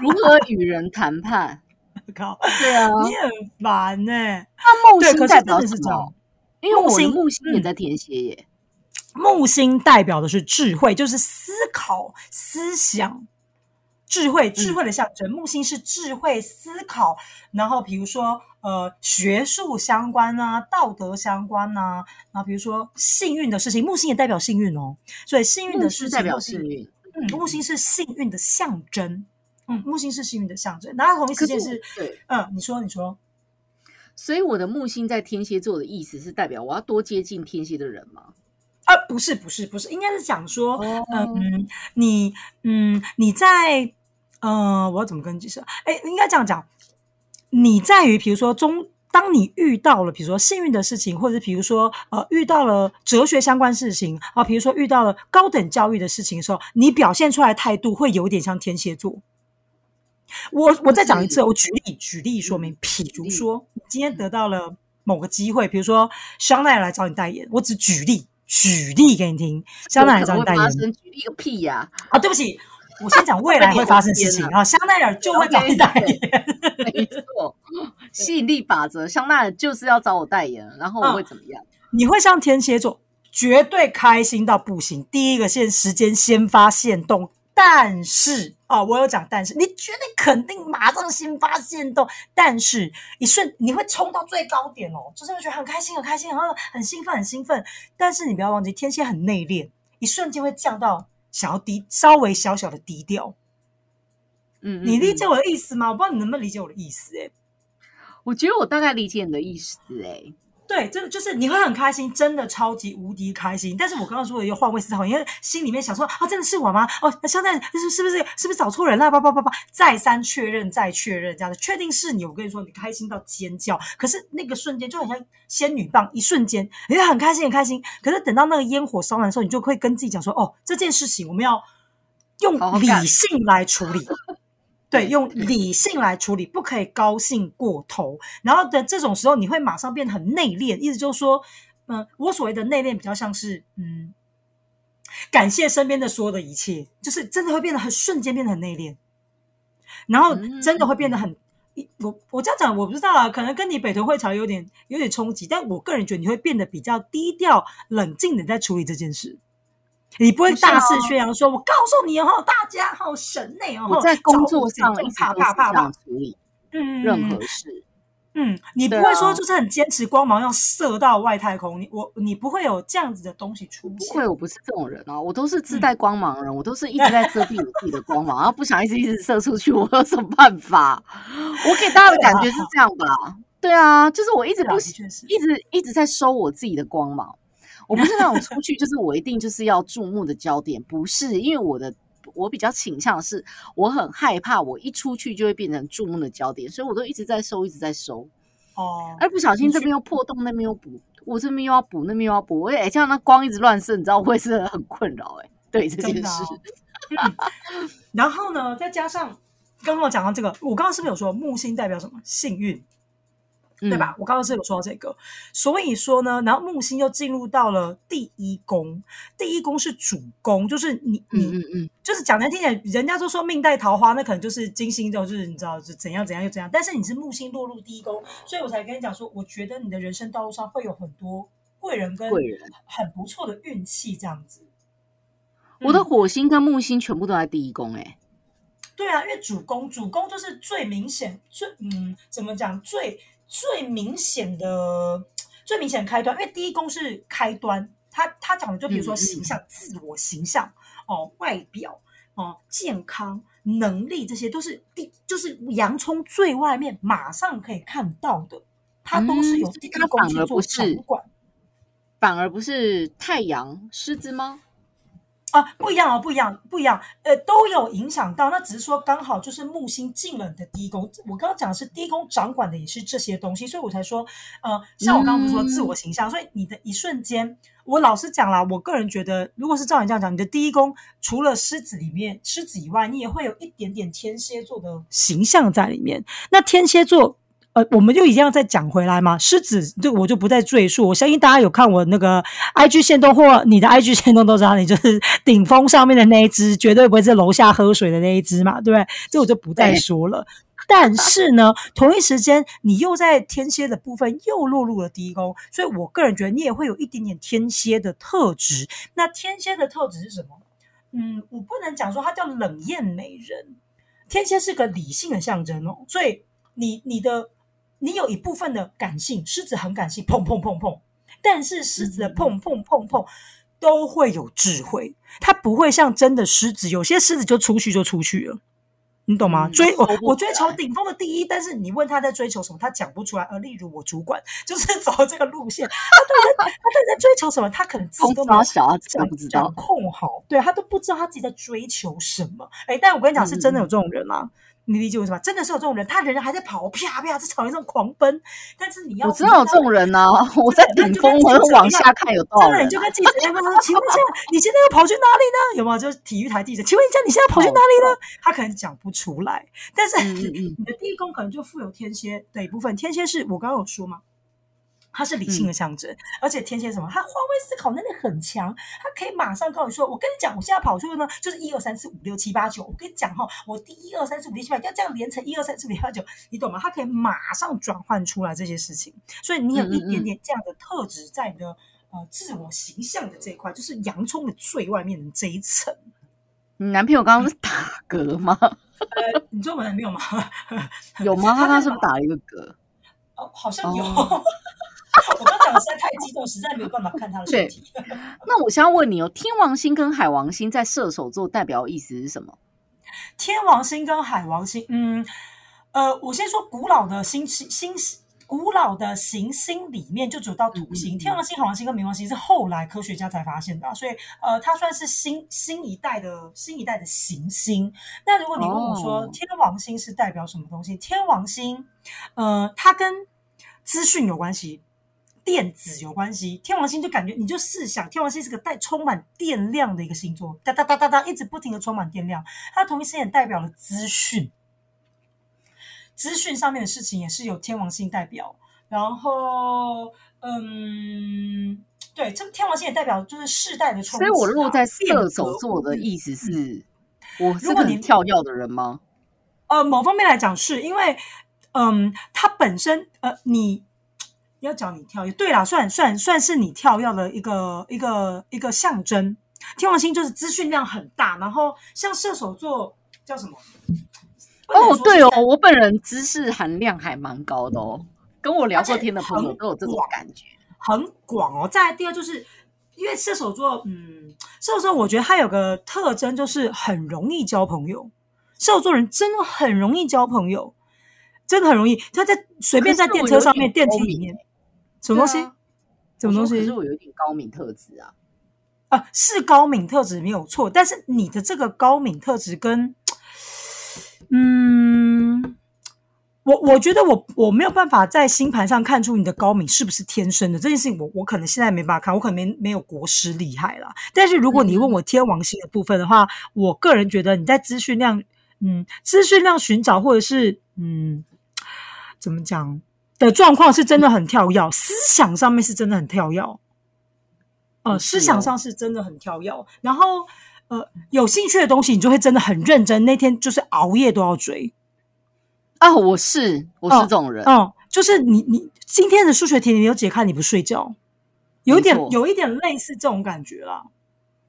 如何与人谈判？靠，对啊，你很烦呢。那木星代表是什么？因为木星木星也在天蝎耶，木星代表的是智慧，就是思考、思想。智慧，智慧的象征。木星是智慧、思考，然后比如说呃学术相关啊，道德相关啊，然后比如说幸运的事情，木星也代表幸运哦。所以幸运的事情代表幸运。嗯，木星是幸运的象征。嗯，木星是幸运的象征。然后同一时间是，对，嗯，你说，你说。所以我的木星在天蝎座的意思是代表我要多接近天蝎的人吗？啊，不是，不是，不是，应该是讲说，嗯，你，嗯，你在。嗯，我要怎么跟你解释？哎，应该这样讲，你在于，比如说中，当你遇到了，比如说幸运的事情，或者比如说呃，遇到了哲学相关事情啊，比如说遇到了高等教育的事情的时候，你表现出来态度会有点像天蝎座。我我再讲一次，我举例举例说明，譬如说，你今天得到了某个机会，比如说香奈儿来找你代言，我只举例举例给你听，香奈儿找你代言，举例个屁呀！啊，对不起。我先讲未来会发生事情 啊，香奈儿就会找你代言，没错，吸引力法则，香奈儿就是要找我代言，然后我会怎么样？你会像天蝎座，绝对开心到不行，第一个先时间先发现动，但是哦，我有讲但是，你绝对肯定马上先发现动，但是一瞬你会冲到最高点哦，就是会觉得很开心很开心，然后很兴奋很兴奋，但是你不要忘记，天蝎很内敛，一瞬间会降到。想要低，稍微小小的低调，嗯，你理解我的意思吗？我不知道你能不能理解我的意思，哎，我觉得我大概理解你的意思，哎。对，真的就是你会很开心，真的超级无敌开心。但是我刚刚说的又换位思考，因为心里面想说啊，真的是我吗？哦，那现在是是不是是不是找错人了？叭叭叭叭，再三确认，再确认，这样子确定是你。我跟你说，你开心到尖叫。可是那个瞬间就很像仙女棒，一瞬间你很开心，很开心。可是等到那个烟火烧完的时候，你就会跟自己讲说，哦，这件事情我们要用理性来处理。对，用理性来处理，不可以高兴过头。然后的这种时候，你会马上变得很内敛。意思就是说，嗯，我所谓的内敛，比较像是，嗯，感谢身边的所有的一切，就是真的会变得很瞬间变得很内敛，然后真的会变得很，我我这样讲我不知道啊，可能跟你北投会潮有点有点冲击，但我个人觉得你会变得比较低调、冷静的在处理这件事。你不会大肆宣扬说：“我告诉你哦，大家好神内哦。”我在工作上一直都是这样处理，嗯，任何事，嗯，你不会说就是很坚持光芒要射到外太空，你我你不会有这样子的东西出现。不会，我不是这种人啊，我都是自带光芒人，我都是一直在遮蔽我自己的光芒，然后不想一直一直射出去，我有什么办法？我给大家的感觉是这样吧？对啊，就是我一直不，一直一直在收我自己的光芒。我不是那种出去就是我一定就是要注目的焦点，不是因为我的我比较倾向是，我很害怕我一出去就会变成注目的焦点，所以我都一直在收，一直在收。哦，而不小心这边又破洞，那边又补，我这边又要补，那边又要补，哎，这样那光一直乱射，你知道我会是很困扰哎，对这件事。然后呢，再加上刚刚我讲到这个，我刚刚是不是有说木星代表什么幸运？对吧？我刚刚是有说到这个，所以说呢，然后木星又进入到了第一宫，第一宫是主宫，就是你你嗯嗯。就是讲难听点，人家都说命带桃花，那可能就是金星就是你知道是怎样怎样又怎样，但是你是木星落入第一宫，所以我才跟你讲说，我觉得你的人生道路上会有很多贵人跟贵人。很不错的运气这样子。我的嗯。火星跟木星全部都在第一宫，哎，对啊，因为主攻主攻就是最明显、最嗯，怎么讲最最明显的 最明显的开端，因为第一宫是开端，他他讲的就比如说形象、自我形象哦、外表哦、健康、能力这些都是第就是洋葱最外面马上可以看到的，它都是有嗯第一宫去做掌管。反而不是太阳狮子吗？啊，不一样哦，不一样，不一样，呃，都有影响到。那只是说刚好就是木星进了你的第一宫。我刚刚讲的是第一宫掌管的也是这些东西，所以我才说，呃，像我刚刚不是说自我形象，所以你的一瞬间，我老实讲啦，我个人觉得，如果是照你这样讲，你的第一宫除了狮子里面狮子以外，你也会有一点点天蝎座的形象在里面。那天蝎座。呃，我们就一定要再讲回来嘛。狮子，这我就不再赘述。我相信大家有看我那个 IG 线动或你的 IG 线动都知道，你就是 顶峰上面的那一只，绝对不会是楼下喝水的那一只嘛，对不对？这我就不再说了。但是呢，同一时间你又在天蝎的部分又落入了第一宫，所以我个人觉得你也会有一点点天蝎的特质。那天蝎的特质是什么？嗯，我不能讲说它叫冷艳美人，天蝎是个理性的象征哦，所以你你的你有一部分的感性，狮子很感性，砰砰砰砰，但是狮子的砰砰砰砰都会有智慧，它不会像真的狮子，有些狮子就出去就出去了。你懂吗？嗯追我我追求顶峰的第一，但是你问他在追求什么，他讲不出来。而例如我主管 就是走这个路线，他到底在他到底在追求什么？他可能自己都没有小孩子掌都不知道掌。控好，对他都不知道他自己在追求什么。哎，但我跟你讲，是真的有这种人啊。你理解为什么？真的是有这种人，他人还在跑，啪啪在草原上狂奔，但是你要我知道有这种人呢、我在顶峰，我往下看有多少真的，人你就跟记者说：“请问一下，你现在要跑去哪里呢？有没有？就是体育台记者，请问一下，你现在跑去哪里呢？”他可能讲不出来，但是 你的第一宫可能就富有天蝎的一部分。天蝎是我刚刚有说嘛，它是理性的象征，而且天蝎什么？他换位思考能力很强，他可以马上告诉你说：“我跟你讲，我现在跑出去呢，就是一二三四五六七八九。我跟你讲哈，我第一二三四五六七八要这样连成一二三四五六七八九，你懂吗？他可以马上转换出来这些事情，所以你有一点点这样的特质在你的呃自我形象的这一块，就是洋葱的最外面的这一层。你男朋友刚刚是打嗝吗？呃，你说我男朋友吗？有吗？他刚刚是不是打了一个嗝？哦，好像有。哦 我刚讲的实在太激动，实在没有办法看他的身体。那我先要问你哦，天王星跟海王星在射手座代表意思是什么？天王星跟海王星，嗯，呃，我先说古老的星星星，古老的行星里面就只有到土星，嗯嗯嗯天王星、海王星跟冥王星是后来科学家才发现的啊、所以呃，它算是新新一代的新一代的行星。那如果你问我说、哦天王星是代表什么东西？天王星，呃，它跟资讯有关系。电子有关系，天王星就感觉你就试想，天王星是个带充满电量的一个星座，哒哒哒哒哒，一直不停的充满电量。它同一时间也代表了资讯，资讯上面的事情也是有天王星代表。然后，嗯，对，这个天王星也代表就是世代的冲击、啊。所以我落在射手座的意思是，我是如果你个很跳跃的人吗？呃，某方面来讲是因为，嗯，它本身呃，你要讲你跳跃，对啦，算算算是你跳跃的一个一个一个象征。天王星就是资讯量很大，然后像射手座叫什么？哦，对哦我本人知识含量还蛮高的哦，跟我聊过天的朋友都有这种感觉。很广哦。再来第二就是。因为射手座，嗯，射手座我觉得他有个特征就是很容易交朋友。射手座人真的很容易交朋友，真的很容易。他在随便在电车上面、电梯里面，什么东西？啊什么东西我说可是我有一点高敏特质啊。啊？是高敏特质没有错，但是你的这个高敏特质跟，嗯，我我觉得我我没有办法在星盘上看出你的高敏是不是天生的这件事情我，我可能现在没办法看，我可能没没有国师厉害啦。但是如果你问我天王星的部分的话，我个人觉得你在资讯量，嗯，资讯量寻找或者是嗯，怎么讲？的状况是真的很跳跃，思想上面是真的很跳跃。呃，思想上是真的很跳跃，然后呃，有兴趣的东西你就会真的很认真，那天就是熬夜都要追。啊，我是我是这种人，嗯，就是你你今天的数学题你没有解开你不睡觉，有一点有一点类似这种感觉啦。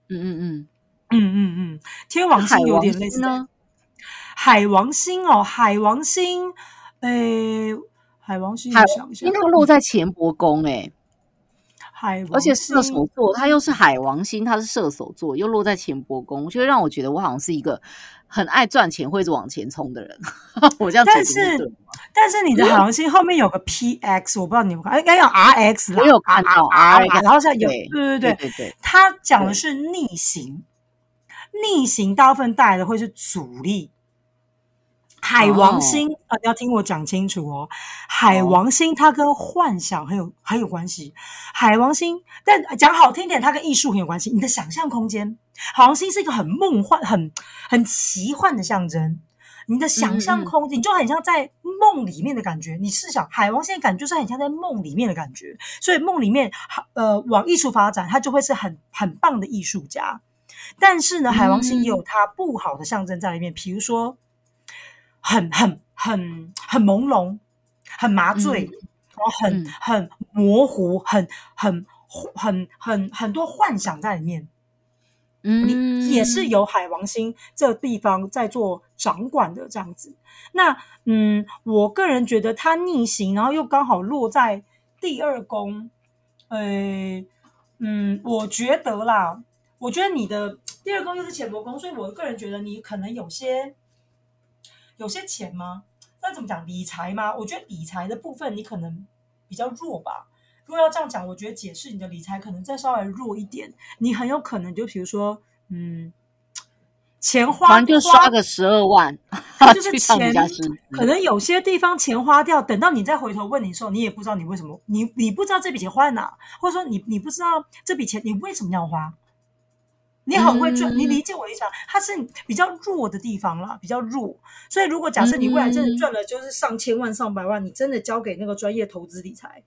嗯嗯嗯嗯嗯嗯，天王星有点类似呢。海王星哦，海王星，诶，海王星，海王星它落在钱帛宫，诶。海，而且射手座，它又是海王星，它是射手座，又落在钱帛宫，就会让我觉得我好像是一个很爱赚钱、会往前冲的人。我这样，但是但是你的海王星后面有个 P X，我不知道你们看，应该有 R X，我有看到 R，然后现在有，对对对对对，它讲的是逆行，逆行大部分带来的会是阻力。海王星啊，要听我讲清楚哦。海王星它跟幻想很有很有关系。海王星，但讲好听点，它跟艺术很有关系。你的想象空间，海王星是一个很梦幻、很很奇幻的象征。你的想象空间，你就很像在梦里面的感觉。你试想，海王星的感觉就是很像在梦里面的感觉。所以梦里面，呃，往艺术发展，它就会是很很棒的艺术家。但是呢，海王星也有它不好的象征在里面，比如说。很很很很朦胧，很麻醉，然后很很模糊，很很很很很多幻想在里面。嗯，也是由海王星这地方在做掌管的这样子。那嗯，我个人觉得它逆行，然后又刚好落在第二宫。呃，嗯，我觉得啦，我觉得你的第二宫又是浅薄宫，所以我个人觉得你可能有些。有些钱吗？那怎么讲理财吗？我觉得理财的部分你可能比较弱吧。如果要这样讲，我觉得解释你的理财可能再稍微弱一点。你很有可能就比如说，嗯，钱花就刷个十二万，就是钱可能有些地方钱花掉，等到你再回头问你的时候，你也不知道你为什么，你你不知道这笔钱花在哪，或者说你你不知道这笔钱你为什么要花。你很会赚，你理解我意思？它是比较弱的地方啦，比较弱。所以如果假设你未来真的赚了，就是上千万、上百万，你真的交给那个专业投资理财，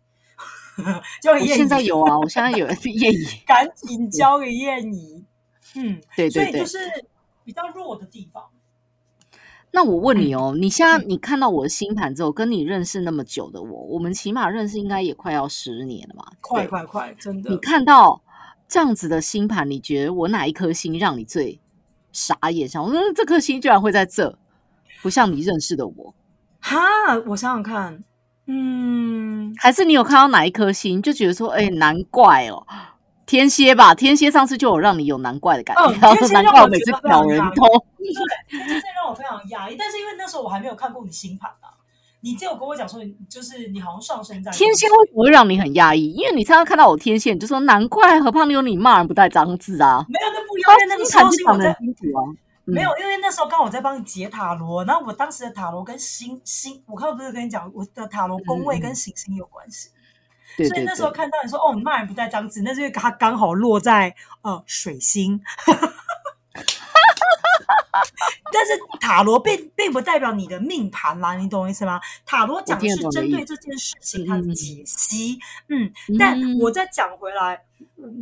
交给燕现在有啊，我现在有 燕姨，赶紧交给燕姨。嗯，对对对，所以就是比较弱的地方。那我问你哦，你现在你看到我的星盘之后，跟你认识那么久的我，我们起码认识应该也快要十年了嘛？快快快，真的！你看到。这样子的星盘，你觉得我哪一颗星让你最傻眼？想我说这颗星居然会在这，不像你认识的我。哈，我想想看，嗯，还是你有看到哪一颗星，就觉得说，哎，难怪哦，天蝎吧？天蝎上次就有让你有难怪的感觉，然后难怪我每次挑人头对，天蝎让我非常压抑。但是因为那时候我还没有看过你星盘啊。你只有跟我讲说，就是你好像上升在天蝎，为什么会让你很压抑？因为你常常看到我天蝎，你就说难怪何胖妞你骂人不带脏字啊。没有，那不一样，因为那个时候是我在清楚啊。没有，因为那时候刚好在帮你解塔罗，然后我当时的塔罗跟星星，我刚刚不是跟你讲，我的塔罗宫位跟行星有关系。所以那时候看到你说哦，你骂人不带脏字，那是因为它刚好落在呃水星。但是塔罗并并不代表你的命盘啦，你懂我意思吗？塔罗讲的是针对这件事情它的解析，嗯。但我再讲回来，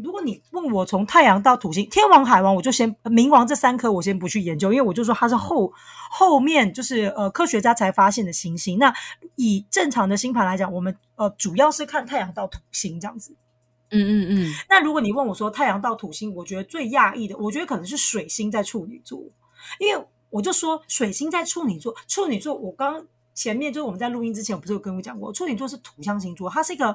如果你问我从太阳到土星、天王、海王，我就先冥王这三颗我先不去研究，因为我就说它是后后面就是呃科学家才发现的行星。那以正常的星盘来讲，我们呃主要是看太阳到土星这样子。嗯嗯嗯。那如果你问我说太阳到土星，我觉得最讶异的，我觉得可能是水星在处女座，因为我就说水星在处女座，处女座我刚前面就是我们在录音之前，我不是有跟我讲过，处女座是土象星座，它是一个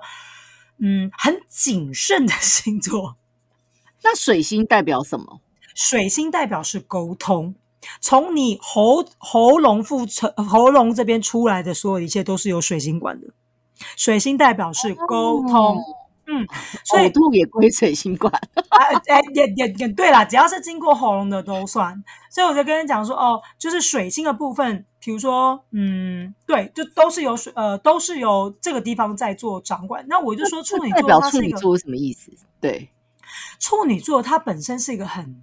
嗯很谨慎的星座。那水星代表什么？水星代表是沟通，从你喉喉咙腹成喉咙这边出来的所有一切都是由水星管的。水星代表是沟通。嗯，所以吐也归水星管。哎 哎，也也也对啦，只要是经过喉咙的都算。所以我就跟你讲说，哦，就是水星的部分，比如说，嗯，对，就都是由水，呃，都是由这个地方在做掌管。那我就说，处女座代表处女座什么意思？对，处女座它本身是一个很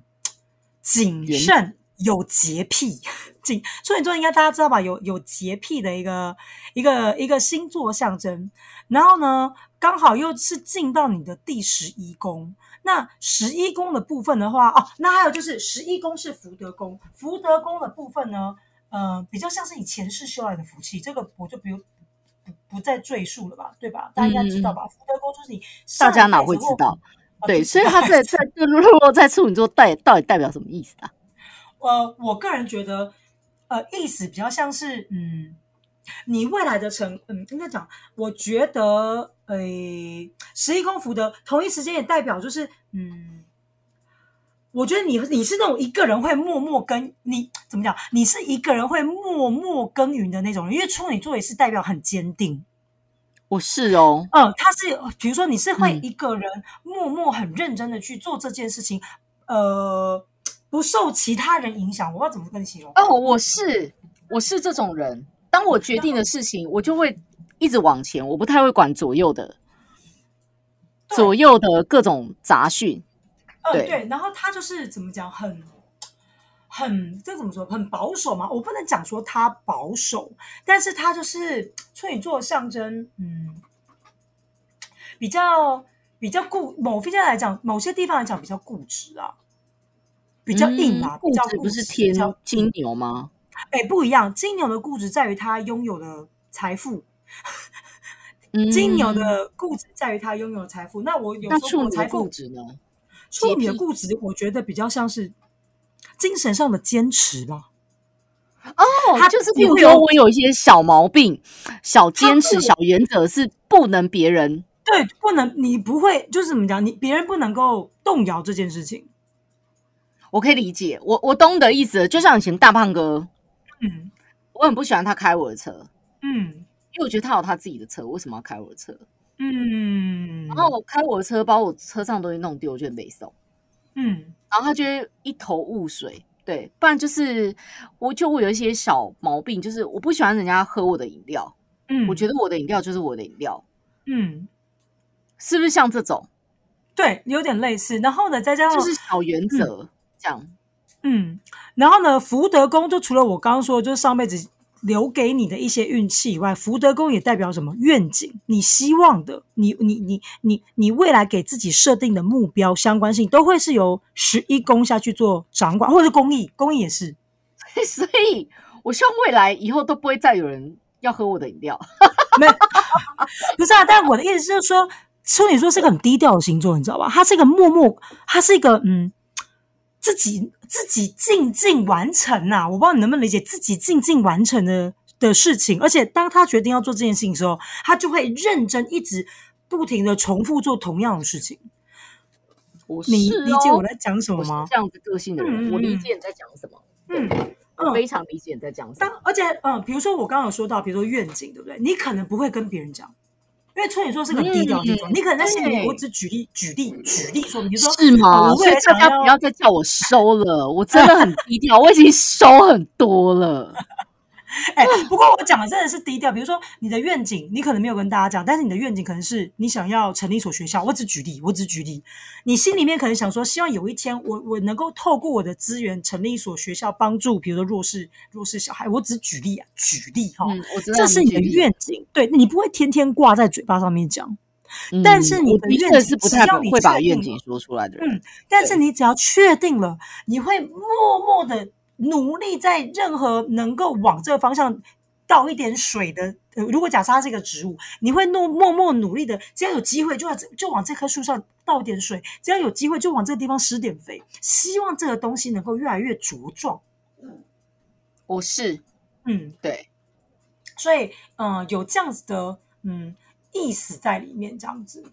谨慎、有洁癖。金处女座应该大家知道吧？有有洁癖的一个一个一个星座象征。然后呢，刚好又是进到你的第十一宫。那十一宫的部分的话，哦，那还有就是十一宫是福德宫，福德宫的部分呢，呃，比较像是你前世修来的福气，这个我就不用不不再赘述了吧，对吧？大家应该知道吧？福德宫就是你大家哪会知道？对，所以他在在落落在处女座代到底代表什么意思啊？呃，我个人觉得，呃，意思比较像是，嗯。你未来的成，嗯，应该讲，我觉得，呃，十一宫福德同一时间也代表就是，嗯，我觉得你你是那种一个人会默默耕，你怎么讲？你是一个人会默默耕耘的那种人，因为处女座也是代表很坚定。我是哦，嗯，他是，比如说你是会一个人默默很认真的去做这件事情，呃，不受其他人影响。我不知道怎么跟你形容。哦，我是，我是这种人。当我决定的事情，我就会一直往前，我不太会管左右的左右的各种杂讯。嗯对，然后他就是怎么讲，很很这怎么说，很保守嘛。我不能讲说他保守，但是他就是处女座象征，嗯，比较比较固。某方面来讲，某些地方来讲比较固执啊，比较硬啊。固执不是天金牛吗？哎，不一样。金牛的固执在于他拥有的财富，金牛的固执在于他拥有的财富。那我有时候我财富固执呢？处女的固执，我觉得比较像是精神上的坚持吧。哦，他就是比如说我有一些小毛病、小坚持、小原则是不能别人对，不能你不会就是怎么讲，你别人不能够动摇这件事情。我可以理解，我我懂的意思，就像以前大胖哥。嗯，我很不喜欢他开我的车。嗯，因为我觉得他有他自己的车，为什么要开我的车？嗯，然后我开我的车，把我车上东西弄丢，我就得没送。嗯，然后他就一头雾水。对，不然就是我就我有一些小毛病，就是我不喜欢人家喝我的饮料。嗯，我觉得我的饮料就是我的饮料。嗯，是不是像这种？对，有点类似。然后呢，再加上就是小原则这样。嗯，然后呢，福德宫就除了我刚刚说，就是上辈子留给你的一些运气以外，福德宫也代表什么愿景？你希望的，你你你你你未来给自己设定的目标相关性，都会是由十一宫下去做掌管，或者是公益，公益也是。所以，我希望未来以后都不会再有人要喝我的饮料。没，不是啊，但我的意思就是说，处女座是个很低调的星座，你知道吧？它是一个默默，它是一个嗯。自己自己静静完成呐，我不知道你能不能理解自己静静完成的的事情。而且当他决定要做这件事情的时候，他就会认真一直不停的重复做同样的事情。我你理解我在讲什么吗？这样子个性的人，我理解你在讲什么。嗯，我非常理解你在讲什么。而且嗯，比如说我刚刚有说到，比如说愿景，对不对？你可能不会跟别人讲。因为处女座是个低调星座，你可能在心里，我只举例、举例、举例说，比如说，是吗？所以大家不要再叫我收了，我真的很低调，我已经收很多了。哎，不过我讲的真的是低调。比如说你的愿景，你可能没有跟大家讲，但是你的愿景可能是你想要成立一所学校。我只举例，我只举例。你心里面可能想说，希望有一天我我能够透过我的资源成立一所学校，帮助比如说弱势弱势小孩。我只举例啊，举例哈。这是你的愿景，对你不会天天挂在嘴巴上面讲，但是你的愿景是不太会把愿景说出来的。嗯，但是你只要确定了，你会默默的。努力在任何能够往这个方向倒一点水的，呃，如果假设它是一个植物，你会默默默努力的，只要有机会就要就往这棵树上倒点水，只要有机会就往这个地方施点肥，希望这个东西能够越来越茁壮。我是，嗯，对，所以，嗯，有这样子的，嗯，意思在里面，这样子。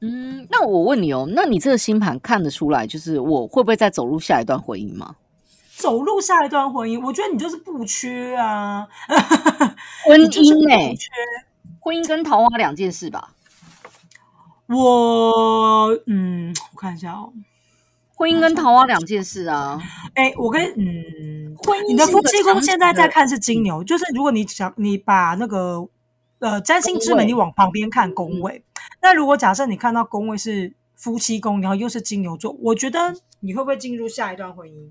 嗯，那我问你哦，那你这个星盘看得出来，就是我会不会再走入下一段婚姻吗？走入下一段婚姻，我觉得你就是不缺啊。婚姻哎，婚姻跟桃花两件事吧。我嗯，我看一下哦，婚姻跟桃花两件事啊。哎，我跟嗯，婚姻，你的夫妻宫现在在看是金牛，就是如果你想你把那个呃占星之门你往旁边看宫位，那如果假设你看到宫位是夫妻宫，然后又是金牛座，我觉得你会不会进入下一段婚姻？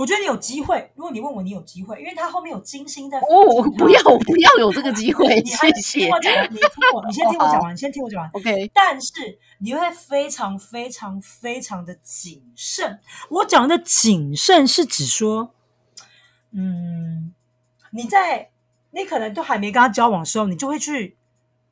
我觉得你有机会。如果你问我，你有机会，因为他后面有金星在。哦，我不要，我不要有这个机会，谢谢。听我讲，你听我，你先听我讲 完，你先听我讲完。OK。但是你会非常非常非常的谨慎。我讲的谨慎是指说，嗯，你在你可能都还没跟他交往的时候，你就会去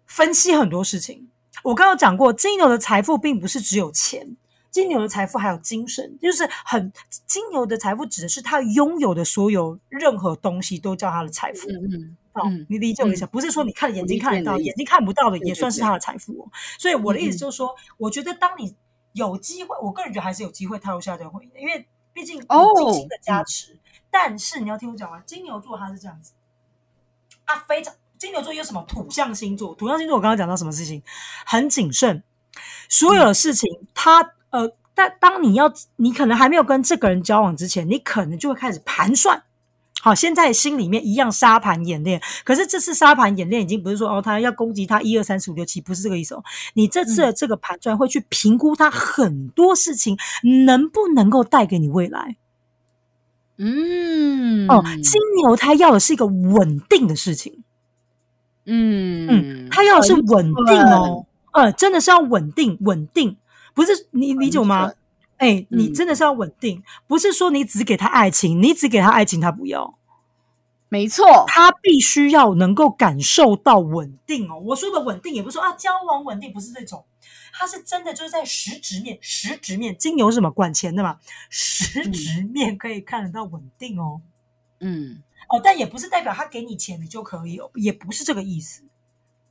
分析很多事情。我刚刚讲过，金牛的财富并不是只有钱。金牛的财富还有精神，就是很金牛的财富指的是他拥有的所有任何东西都叫他的财富。嗯嗯，你理解我意思？不是说你看眼睛看得到，眼睛看不到的也算是他的财富哦。所以我的意思就是说，我觉得当你有机会，我个人觉得还是有机会踏入下这个婚姻的，因为毕竟有金星的加持。但是你要听我讲完，金牛座他是这样子，啊非常金牛座有什么土象星座？土象星座我刚刚讲到什么事情？很谨慎，所有的事情他。呃，但当你要，你可能还没有跟这个人交往之前，你可能就会开始盘算。好，现在心里面一样沙盘演练，可是这次沙盘演练已经不是说哦，他要攻击他一二三四五六七，不是这个意思哦。你这次的这个盘算会去评估他很多事情能不能够带给你未来。嗯，哦，金牛他要的是一个稳定的事情。嗯嗯，他要的是稳定哦，呃，真的是要稳定，稳定。不是你理解吗？哎，你真的是要稳定，不是说你只给他爱情，你只给他爱情，他不要。没错，他必须要能够感受到稳定哦。我说的稳定，也不是说啊交往稳定，不是这种，他是真的就是在实质面，实质面金牛是什么管钱的嘛，实质面可以看得到稳定哦。嗯，哦，但也不是代表他给你钱你就可以哦，也不是这个意思。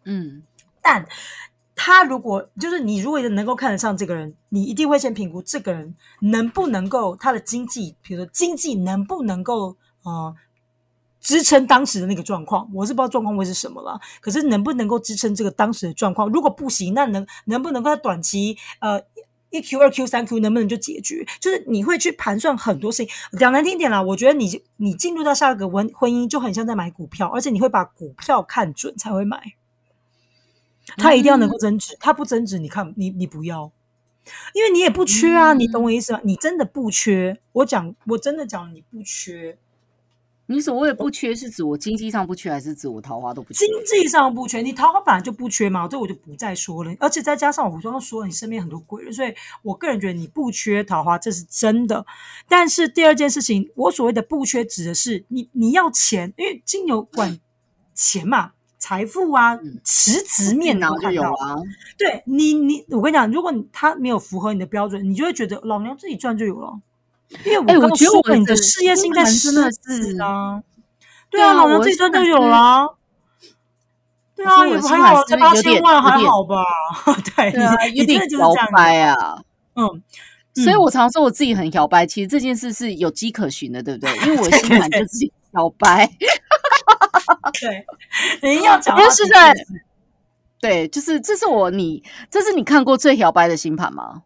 嗯，但。他如果就是你，如果能够看得上这个人，你一定会先评估这个人能不能够他的经济，比如说经济能不能够呃支撑当时的那个状况。我是不知道状况会是什么了，可是能不能够支撑这个当时的状况？如果不行，那能能不能够在短期呃一 Q 二 Q 三 Q 能不能就解决？就是你会去盘算很多事情。讲难听点啦，我觉得你你进入到下一个婚婚姻就很像在买股票，而且你会把股票看准才会买。他一定要能够增值，他不增值，你看你你不要，因为你也不缺啊，你懂我意思吗？你真的不缺，我讲我真的讲你不缺。你所谓的不缺是指我经济上不缺，还是指我桃花都不缺？经济上不缺，你桃花本来就不缺嘛，这我就不再说了。而且再加上我刚刚说了，你身边很多贵人，所以我个人觉得你不缺桃花，这是真的。但是第二件事情，我所谓的不缺指的是你你要钱，因为金牛管钱嘛。财富啊，实质面都看到啊。对你，你我跟你讲，如果他没有符合你的标准，你就会觉得老娘自己赚就有了。因为我刚觉得你的事业心在狮子啊，对啊，老娘自己赚就有了。对啊，也还好，才八千万还好吧？对，有点摇摆啊。嗯，所以我常说我自己很摇摆，其实这件事是有迹可循的，对不对？因为我心盘就自己摇摆。对，你要讲是在对，就是这是我你这是你看过最摇摆的星盘吗？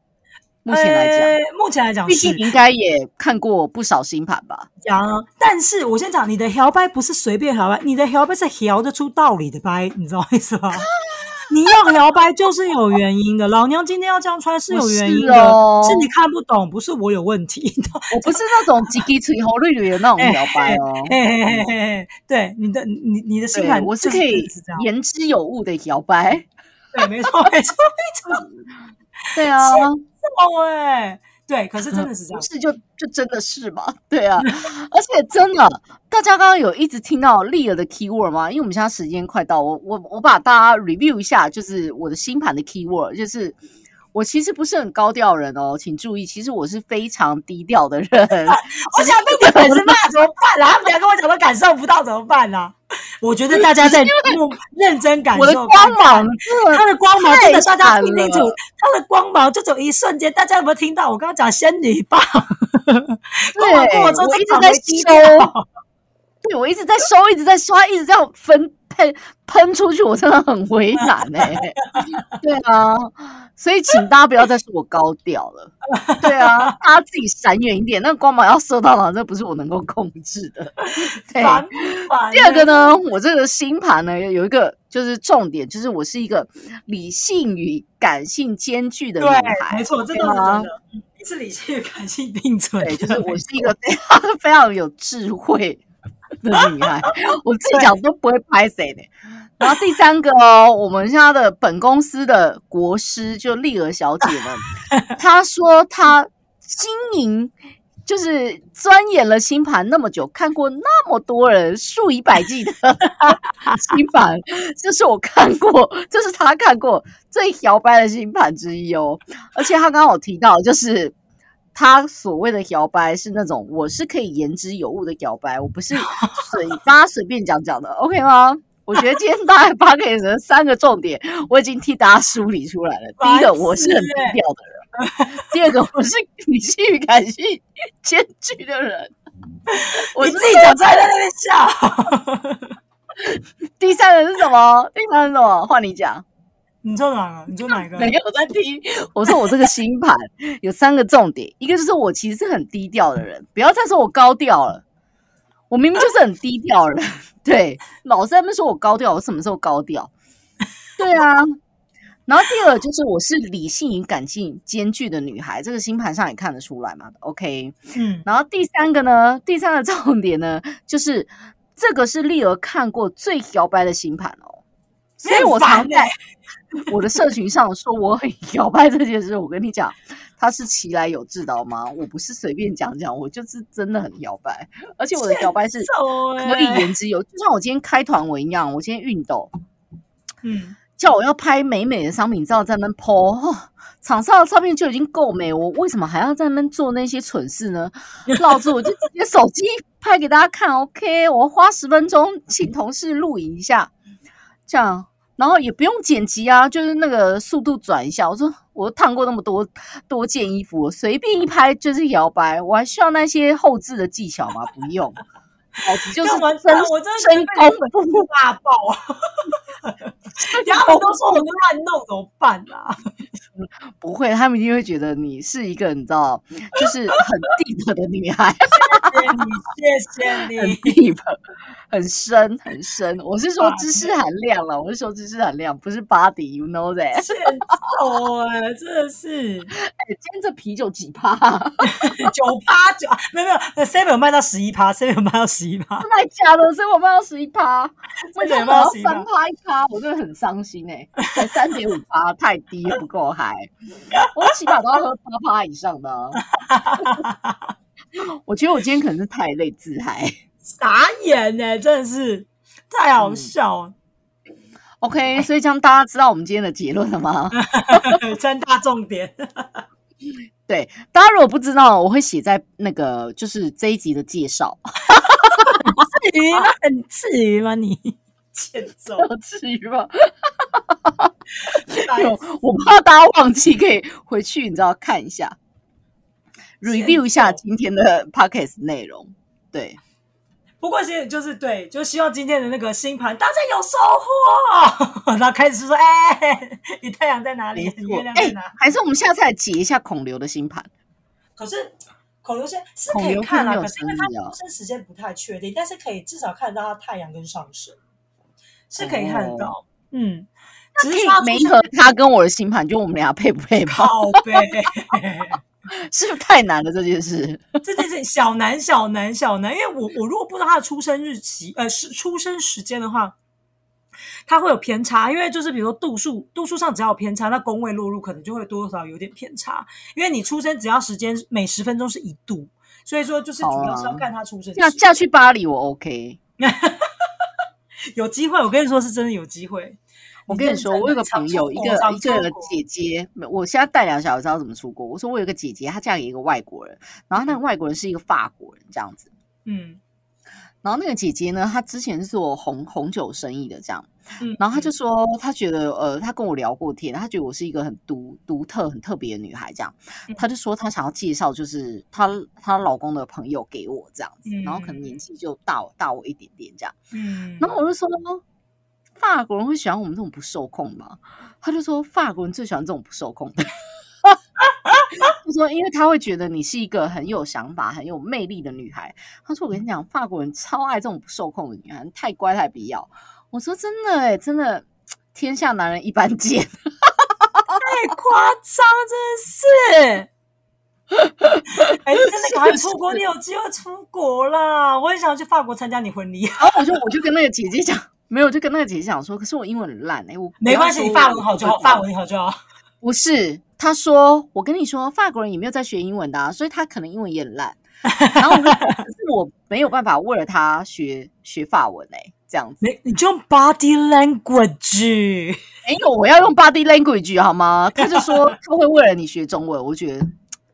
目前来讲，目前来讲，毕竟应该也看过不少星盘吧。讲，但是我先讲，你的摇摆不是随便摇摆，你的摇摆是摇得出道理的掰，你知道意思吧？你要摇摆就是有原因的，老娘今天要这样穿是有原因的，是你看不懂，不是我有问题。我不是那种叽叽吹红绿绿的那种摇摆哦。对，你的你你的心态，我是可以言之有物的摇摆。对，没错，没错，没错。对啊，哦，哎。对，可是真的是这样，是就就真的是嘛？对啊，而且真的，大家刚刚有一直听到利尔的 keyword 吗？因为我们现在时间快到，我我我把大家 review 一下，就是我的新盘的 keyword，就是。我其实不是很高调人哦，请注意，其实我是非常低调的人。我想被你粉丝骂怎么办啦？他们俩跟我讲都感受不到怎么办呢？我觉得大家在认真感受。我的光芒，他的光芒真的大家听清楚，他的光芒就走一瞬间。大家有没有听到我刚刚讲仙女棒？对，我一直在收，对我一直在收，一直在刷，一直这样分。喷喷出去，我真的很为难哎。对啊，所以请大家不要再说我高调了。对啊，大家自己闪远一点，那光芒要射到哪，这不是我能够控制的。对，第二个呢，我这个星盘呢有一个就是重点，就是我是一个理性与感性兼具的女孩。没错，这个是真的。你是理性与感性并存，对，就是我是一个非常 非常有智慧 的女孩，我自己讲都不会拍谁的。然后第三个哦，我们家的本公司的国师就丽儿小姐呢，她说她经营就是钻研了星盘那么久，看过那么多人数以百计的星盘，这是我看过，这是她看过最摇摆的星盘之一哦。而且她刚刚有提到，就是她所谓的摇摆是那种我是可以言之有物的摇摆，我不是 嘴巴随便讲讲的，OK 吗？我觉得今天大概发给的三个重点，我已经替大家梳理出来了。第一个，我是很低调的人；第二个，我是理性与感性兼具的人。我你自己讲出来在那边笑。第三个是什么？第三个是什么？换你讲。你说哪个？你说哪个？没有我在听。我说我这个星盘有三个重点，一个就是我其实是很低调的人，不要再说我高调了。我明明就是很低调的人，对，老是在那边说我高调，我什么时候高调？对啊。然后第二就是我是理性与感性兼具的女孩，这个星盘上也看得出来嘛。OK，嗯，然后第三个呢，第三个重点呢，就是这个是丽儿看过最摇摆的星盘哦，所以我常在我的社群上说我很 摇摆这件事。我跟你讲，他是其来有志的吗？我不是随便讲讲，我就是真的很摇摆，而且我的摇摆是可以言之有，就像我今天开团文一样，我今天运动，嗯。叫我要拍美美的商品照在那 po，场上的照片就已经够美，我为什么还要在那做那些蠢事呢？老子我就直接手机拍给大家看，OK，我花十分钟请同事录影一下，这样，然后也不用剪辑啊，就是那个速度转一下。我说我烫过那么多多件衣服，随便一拍就是摇摆，我还需要那些后置的技巧吗？不用。老子就是真，我真真功夫大爆啊！他们都说我乱弄，怎么办啊？不会，他们一定会觉得你是一个你知道，就是很 deep 的女孩。谢谢你，谢谢你，很 deep，很深，很深。我是说知识含量了，我是说知识含量，不是 body，you know that？欠揍哎，真的是。哎，今天这啤酒几趴？九趴九，没有没有，seven 卖到十一趴，seven 卖到十一趴，真的假的？所以我卖到十一趴，为什么要11%三趴一趴？我真的很伤心哎、才三点五趴，太低不够嗨。我起码都要喝八趴以上的啊、我觉得我今天可能是太累自嗨。傻眼呢，真的是太好笑了。OK，所以这样大家知道我们今天的结论了吗？三大重点，对，大家如果不知道，我会写在那个就是这一集的介绍。至于吗？很至于吗？你欠揍，至于吗？有我怕大家忘记，可以回去你知道看一下，review 一下今天的 podcast 内容。对，不过现在就是对，就希望今天的那个星盘大家有收获。然后开始说，哎，你太阳在哪里？你月亮在哎哪？，还是我们下次来解一下孔刘的星盘。可是孔刘先是可以看啊，可是因为他出生时间不太确定，但是可以至少看到他太阳跟上升，是可以看得到。嗯，只是说他没和他跟我的星盘，就我们俩配不配吧？靠背。是不是太难了这件事？这件事小难小难小难，因为我我如果不知道他的出生日期，呃，是出生时间的话，他会有偏差。因为就是比如说度数，度数上只要有偏差，那宫位落入可能就会多多少少有点偏差。因为你出生只要时间每十分钟是一度，所以说就是主要是要看他出生时嫁嫁去巴黎我 OK。有机会，我跟你说是真的有机会。我跟你说，我有个朋友，一个一个姐姐，我现在带两小孩，知道怎么出国。我说我有个姐姐，她嫁给一个外国人，然后那个外国人是一个法国人，这样子。嗯然后那个姐姐呢，她之前是做红红酒生意的，这样。嗯，然后她就说，她觉得呃，她跟我聊过天，她觉得我是一个很独独特、很特别的女孩，这样。嗯她就说她想要介绍，就是她她老公的朋友给我这样子，嗯然后可能年纪就大我大我一点点这样。嗯，然后我就说，法国人会喜欢我们这种不受控吗？他就说，法国人最喜欢这种不受控的。他说，因为他会觉得你是一个很有想法、很有魅力的女孩。他说，我跟你讲，法国人超爱这种不受控的女孩，太乖太必要。我说真的哎、真的，天下男人一般见。太夸张，真的是。哎，真的赶快出国，你有机会出国啦！我也想要去法国参加你婚礼。然后我就我就跟那个姐姐讲，没有，就跟那个姐姐讲说，可是我英文很烂哎，我没关系，你法文好就好，法文好就好。不是，他说我跟你说，法国人也没有在学英文的，所以他可能英文也很烂。然后我可是我没有办法为了他学学法文哎，这样子。你你就用 body language，没有，我要用 body language 好吗？他就说他会为了你学中文，我觉得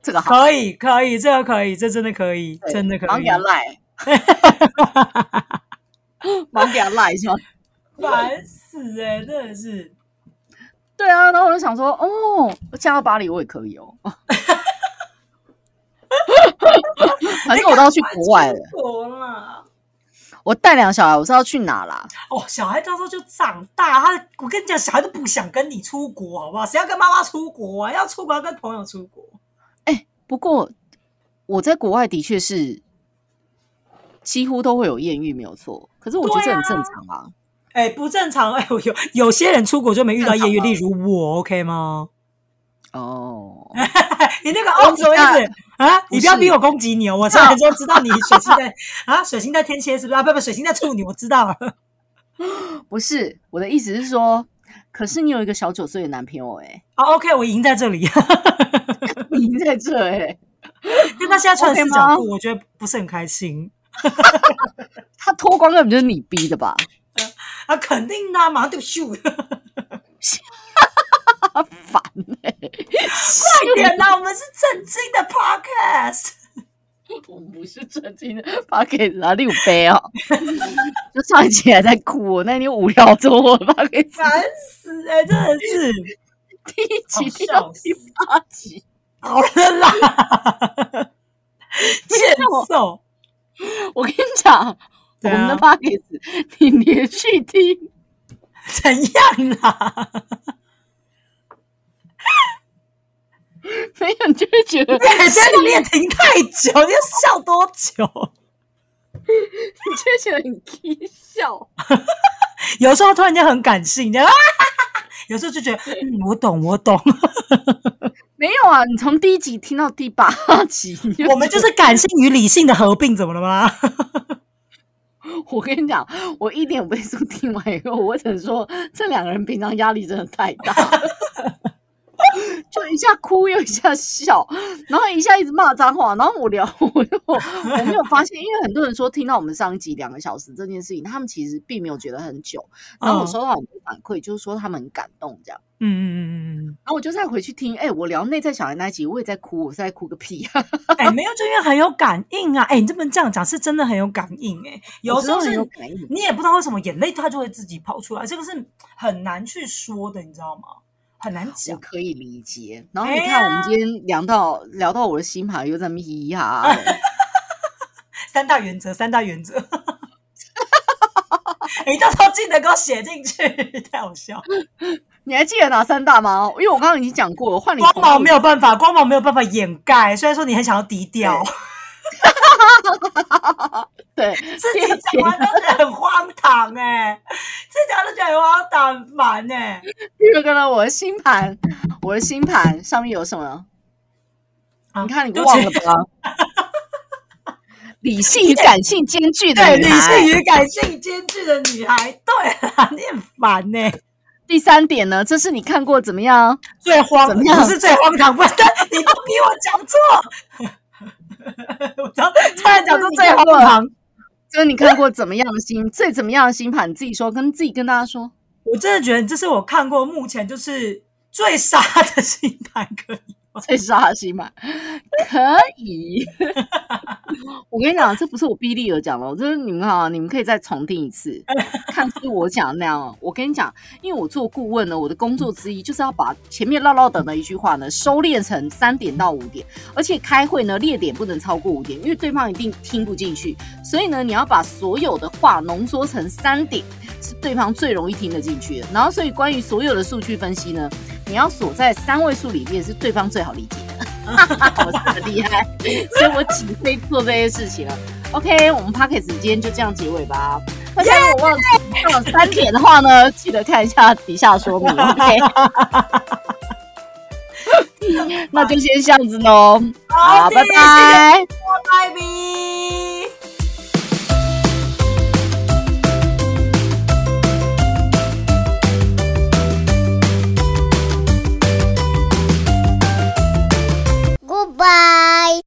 这个好，可以可以，这个可以，这真的可以，真的可以。忙给他赖，忙给他赖是吗？烦死哎，真的是。对啊，然后我就想说，哦，嫁到巴黎我也可以哦。反正我都要去国外了。我带两个小孩，我是要去哪啦？哦，小孩到时候就长大，他我跟你讲，小孩都不想跟你出国，好不好？谁要跟妈妈出国啊？要出国要跟朋友出国。哎，不过我在国外的确是几乎都会有艳遇，没有错。可是我觉得这很正常啊。哎，不正常！哎，有有些人出国就没遇到艳遇，例如我，OK 吗？哦，你那个哦什么意思啊？你不要逼我攻击你哦！我才就知道你水星在 啊，水星在天蝎是不是啊？不不，水星在处女，我知道了。不是我的意思是说，可是你有一个小九岁的男朋友哎。啊，OK，我赢在这里，赢在这哎。因为他现在穿四角裤，我觉得不是很开心。他脱光根本就是你逼的吧？啊，肯定的，马上就秀。烦哎！快点啦，我们是正经的 podcast。我们不是正经的 podcast 啊，六杯哦。就上一集还在哭，那你无聊着我 podcast，烦死哎！真的是第一集听到第八集，好了啦，欠揍！我跟你讲，我们的 podcast 你连续听，怎样啊？没有，就会觉得你在里面停太久，你要笑多久？你就觉得很搞笑。有时候突然间很感性，这样。有时候就觉得，嗯，我懂，我懂。没有啊，你从第一集听到第八集，我们就是感性与理性的合并，怎么了吗？我跟你讲，我一点五倍速听完以后，我只能说，这两个人平常压力真的太大。就一下哭又一下笑，然后一下一直骂脏话，然后我聊，我 又我没有发现，因为很多人说听到我们上一集两个小时这件事情，他们其实并没有觉得很久。然后我收到很多反馈，就是说他们很感动这样。嗯嗯嗯嗯嗯。然后我就再回去听，哎，我聊内在小孩那一集，我也在哭，我在哭个屁啊！哎，没有，就因为很有感应啊！哎，你这么这样讲，是真的很有感应哎。有时候是你也不知道为什么眼泪它就会自己跑出来，这个是很难去说的，你知道吗？很难讲，可以理解。然后你看，我们今天聊到聊到我的星盘，又在咪嘻哈。三大原则，三大原则。你到时候记得给我写进去，太好笑。你还记得哪三大吗？因为我刚刚已经讲过了，换你光芒没有办法，光芒没有办法掩盖。虽然说你很想要低调。对，自己讲完都觉得很荒唐哎，自己讲都觉得很荒唐烦哎。又看到我的星盘，我的星盘上面有什么？你看，你忘了吧？理性与感性兼具的女孩，理性与感性兼具的女孩。对啊，你很烦呢。第三点呢，这是你看过怎么样？最荒，怎么样？不是最荒唐，不是你都比我讲错。我差点讲出最荒唐。就是你看过怎么样的星 最怎么样的星盘？你自己说，跟自己跟大家说。我真的觉得这是我看过目前就是最傻的星盘，可以。最杀心嘛，可以。我跟你讲，这不是我逼利尔讲的，就是你们哈，你们可以再重听一次，看是我讲的那样。我跟你讲，因为我做顾问呢，我的工作之一就是要把前面唠唠等的一句话呢，收敛成三点到五点，而且开会呢，列点不能超过五点，因为对方一定听不进去。所以呢，你要把所有的话浓缩成三点，是对方最容易听得进去的。然后，所以关于所有的数据分析呢。你要锁在三位数里面，是对方最好理解的。我是很厉害，所以我只会做这些事情了。OK，我们 p o c k e t 今天就这样结尾吧。大家如果忘记到了三点的话呢，记得看一下底下说明。OK。那就先这样子喽。好好，拜拜。拜拜。Goodbye.